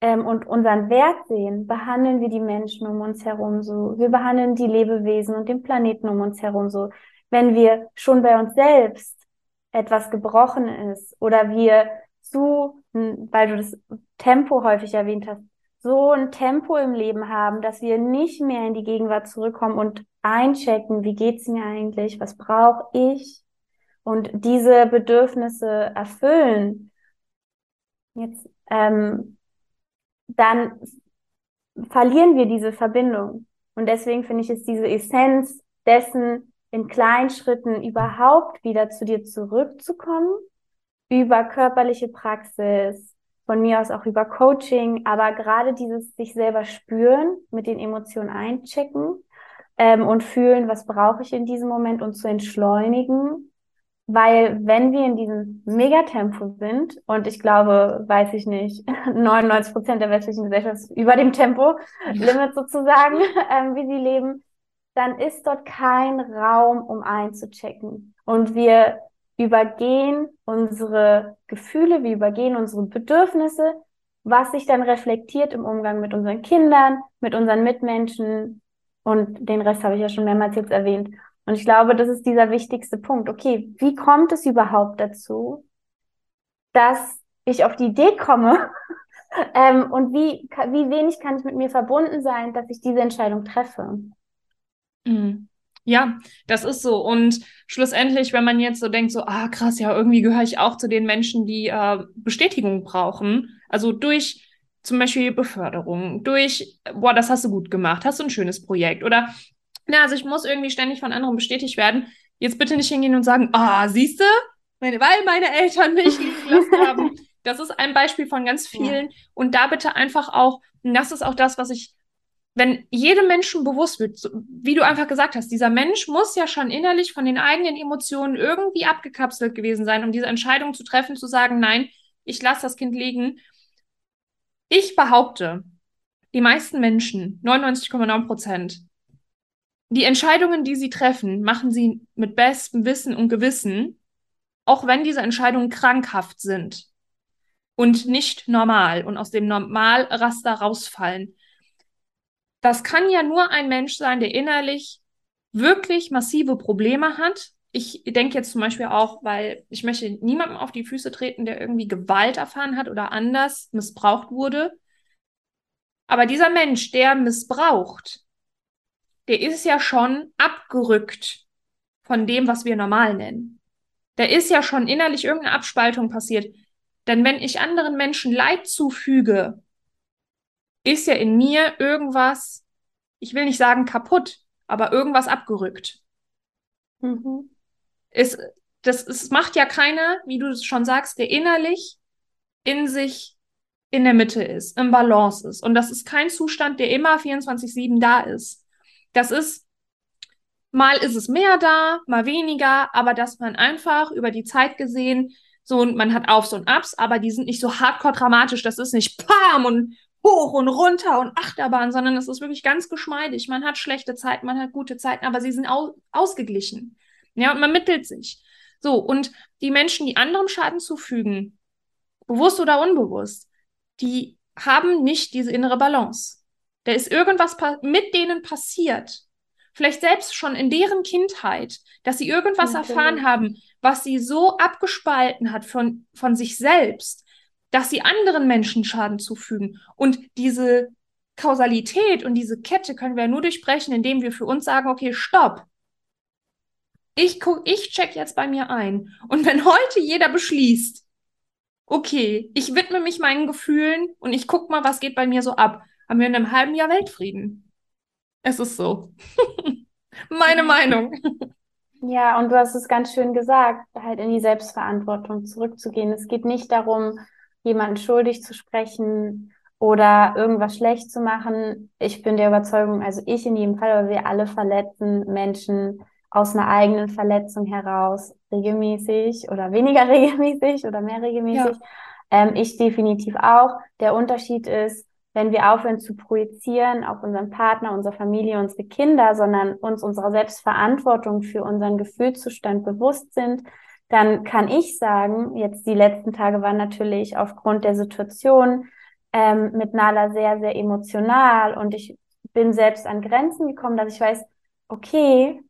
ähm, und unseren Wert sehen, behandeln wir die Menschen um uns herum so. Wir behandeln die Lebewesen und den Planeten um uns herum so. Wenn wir schon bei uns selbst etwas gebrochen ist oder wir zu, weil du das Tempo häufig erwähnt hast, so ein Tempo im Leben haben, dass wir nicht mehr in die Gegenwart zurückkommen und einchecken, wie geht's mir eigentlich, was brauche ich und diese Bedürfnisse erfüllen. Jetzt, ähm, dann verlieren wir diese Verbindung. Und deswegen finde ich es diese Essenz dessen, in kleinen Schritten überhaupt wieder zu dir zurückzukommen, über körperliche Praxis, von mir aus auch über Coaching, aber gerade dieses sich selber spüren, mit den Emotionen einchecken ähm, und fühlen, was brauche ich in diesem Moment und zu entschleunigen. Weil wenn wir in diesem Megatempo sind, und ich glaube, weiß ich nicht, 99 Prozent der westlichen Gesellschaft über dem Tempo-Limit sozusagen, ähm, wie sie leben, dann ist dort kein Raum, um einzuchecken. Und wir übergehen unsere Gefühle, wir übergehen unsere Bedürfnisse, was sich dann reflektiert im Umgang mit unseren Kindern, mit unseren Mitmenschen und den Rest habe ich ja schon mehrmals jetzt erwähnt. Und ich glaube, das ist dieser wichtigste Punkt. Okay, wie kommt es überhaupt dazu, dass ich auf die Idee komme ähm, und wie, wie wenig kann ich mit mir verbunden sein, dass ich diese Entscheidung treffe?
Mhm. Ja, das ist so. Und schlussendlich, wenn man jetzt so denkt, so, ah, krass, ja, irgendwie gehöre ich auch zu den Menschen, die äh, Bestätigung brauchen. Also durch zum Beispiel Beförderung, durch, boah, das hast du gut gemacht, hast du ein schönes Projekt. Oder, na, also ich muss irgendwie ständig von anderen bestätigt werden. Jetzt bitte nicht hingehen und sagen, ah, siehst du, weil meine Eltern mich lieben lassen haben. Das ist ein Beispiel von ganz vielen. Ja. Und da bitte einfach auch, und das ist auch das, was ich wenn jedem Menschen bewusst wird, wie du einfach gesagt hast, dieser Mensch muss ja schon innerlich von den eigenen Emotionen irgendwie abgekapselt gewesen sein, um diese Entscheidung zu treffen, zu sagen, nein, ich lasse das Kind liegen. Ich behaupte, die meisten Menschen, 99,9 Prozent, die Entscheidungen, die sie treffen, machen sie mit bestem Wissen und Gewissen, auch wenn diese Entscheidungen krankhaft sind und nicht normal und aus dem Normalraster rausfallen. Das kann ja nur ein Mensch sein, der innerlich wirklich massive Probleme hat. Ich denke jetzt zum Beispiel auch, weil ich möchte niemandem auf die Füße treten, der irgendwie Gewalt erfahren hat oder anders missbraucht wurde. Aber dieser Mensch, der missbraucht, der ist ja schon abgerückt von dem, was wir normal nennen. Da ist ja schon innerlich irgendeine Abspaltung passiert. Denn wenn ich anderen Menschen Leid zufüge, ist ja in mir irgendwas, ich will nicht sagen kaputt, aber irgendwas abgerückt. Mhm. Es, das, es macht ja keiner, wie du es schon sagst, der innerlich in sich in der Mitte ist, im Balance ist. Und das ist kein Zustand, der immer 24-7 da ist. Das ist, mal ist es mehr da, mal weniger, aber dass man einfach über die Zeit gesehen, so, man hat Aufs und Abs, aber die sind nicht so hardcore dramatisch. Das ist nicht Pam und hoch und runter und Achterbahn, sondern es ist wirklich ganz geschmeidig. Man hat schlechte Zeiten, man hat gute Zeiten, aber sie sind au ausgeglichen. Ja, und man mittelt sich. So, und die Menschen, die anderem Schaden zufügen, bewusst oder unbewusst, die haben nicht diese innere Balance. Da ist irgendwas mit denen passiert. Vielleicht selbst schon in deren Kindheit, dass sie irgendwas Natürlich. erfahren haben, was sie so abgespalten hat von, von sich selbst, dass sie anderen Menschen Schaden zufügen. Und diese Kausalität und diese Kette können wir nur durchbrechen, indem wir für uns sagen, okay, stopp. Ich guck, ich check jetzt bei mir ein. Und wenn heute jeder beschließt, okay, ich widme mich meinen Gefühlen und ich guck mal, was geht bei mir so ab, haben wir in einem halben Jahr Weltfrieden. Es ist so. Meine Meinung.
Ja, und du hast es ganz schön gesagt, halt in die Selbstverantwortung zurückzugehen. Es geht nicht darum, jemanden schuldig zu sprechen oder irgendwas schlecht zu machen. Ich bin der Überzeugung, also ich in jedem Fall, aber wir alle verletzen Menschen aus einer eigenen Verletzung heraus, regelmäßig oder weniger regelmäßig oder mehr regelmäßig. Ja. Ähm, ich definitiv auch. Der Unterschied ist, wenn wir aufhören zu projizieren auf unseren Partner, unsere Familie, unsere Kinder, sondern uns unserer Selbstverantwortung für unseren Gefühlszustand bewusst sind, dann kann ich sagen, jetzt die letzten Tage waren natürlich aufgrund der Situation ähm, mit Nala sehr, sehr emotional und ich bin selbst an Grenzen gekommen, dass ich weiß, okay,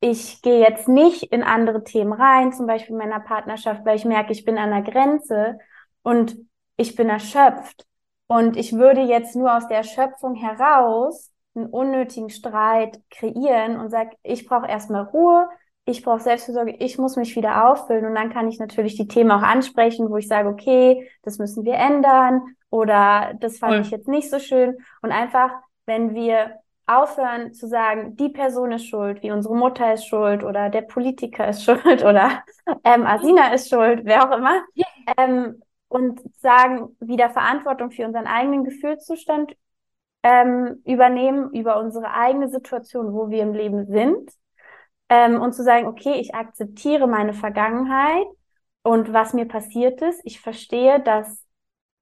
ich gehe jetzt nicht in andere Themen rein, zum Beispiel meiner Partnerschaft, weil ich merke, ich bin an der Grenze und ich bin erschöpft. Und ich würde jetzt nur aus der Erschöpfung heraus einen unnötigen Streit kreieren und sage, ich brauche erstmal Ruhe, ich brauche Selbstversorgung, ich muss mich wieder auffüllen und dann kann ich natürlich die Themen auch ansprechen, wo ich sage, okay, das müssen wir ändern oder das fand cool. ich jetzt nicht so schön. Und einfach, wenn wir aufhören zu sagen, die Person ist schuld, wie unsere Mutter ist schuld oder der Politiker ist schuld oder ähm, Asina ist schuld, wer auch immer, ähm, und sagen, wieder Verantwortung für unseren eigenen Gefühlszustand ähm, übernehmen, über unsere eigene Situation, wo wir im Leben sind ähm, und zu sagen, okay, ich akzeptiere meine Vergangenheit und was mir passiert ist. Ich verstehe, dass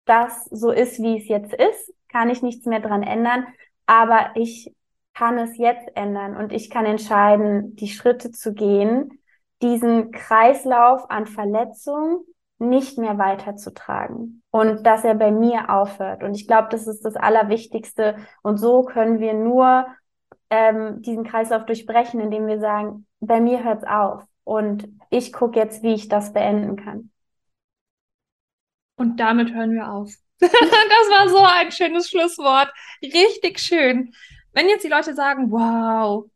das so ist, wie es jetzt ist, kann ich nichts mehr dran ändern, aber ich kann es jetzt ändern und ich kann entscheiden, die Schritte zu gehen, diesen Kreislauf an Verletzungen nicht mehr weiterzutragen und dass er bei mir aufhört. Und ich glaube, das ist das Allerwichtigste. Und so können wir nur ähm, diesen Kreislauf durchbrechen, indem wir sagen, bei mir hört's auf und ich gucke jetzt, wie ich das beenden kann.
Und damit hören wir auf. das war so ein schönes Schlusswort. Richtig schön. Wenn jetzt die Leute sagen, wow,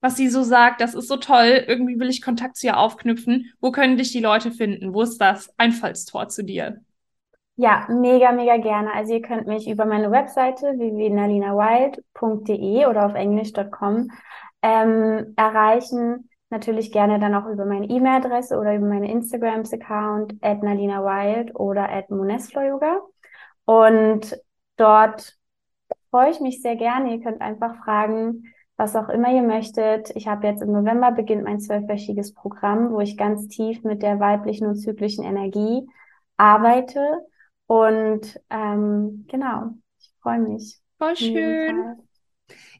was sie so sagt, das ist so toll, irgendwie will ich Kontakt zu ihr aufknüpfen, wo können dich die Leute finden? Wo ist das Einfallstor zu dir?
Ja, mega, mega gerne. Also ihr könnt mich über meine Webseite www.nalinawild.de oder auf englisch.com ähm, erreichen. Natürlich gerne dann auch über meine E-Mail-Adresse oder über meine Instagrams-Account at nalinawild oder at Yoga. Und dort freue ich mich sehr gerne. Ihr könnt einfach fragen, was auch immer ihr möchtet. Ich habe jetzt im November beginnt mein zwölfwöchiges Programm, wo ich ganz tief mit der weiblichen und zyklischen Energie arbeite und ähm, genau, ich freue mich.
Voll schön.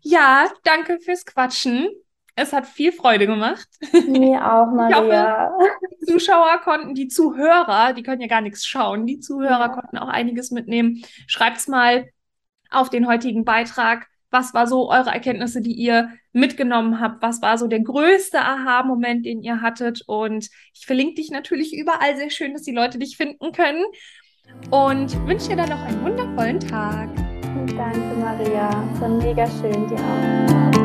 Ja, danke fürs Quatschen. Es hat viel Freude gemacht.
Mir auch, Maria.
Hoffe, die Zuschauer konnten, die Zuhörer, die können ja gar nichts schauen, die Zuhörer
Ja.
konnten auch einiges mitnehmen. Schreibt's mal auf den heutigen Beitrag. Was war so eure Erkenntnisse, die ihr mitgenommen habt? Was war so der größte Aha-Moment, den ihr hattet? Und ich verlinke dich natürlich überall sehr schön, dass die Leute dich finden können. Und wünsche dir dann noch einen wundervollen Tag.
Danke, Maria. Es war mega schön, dir auch.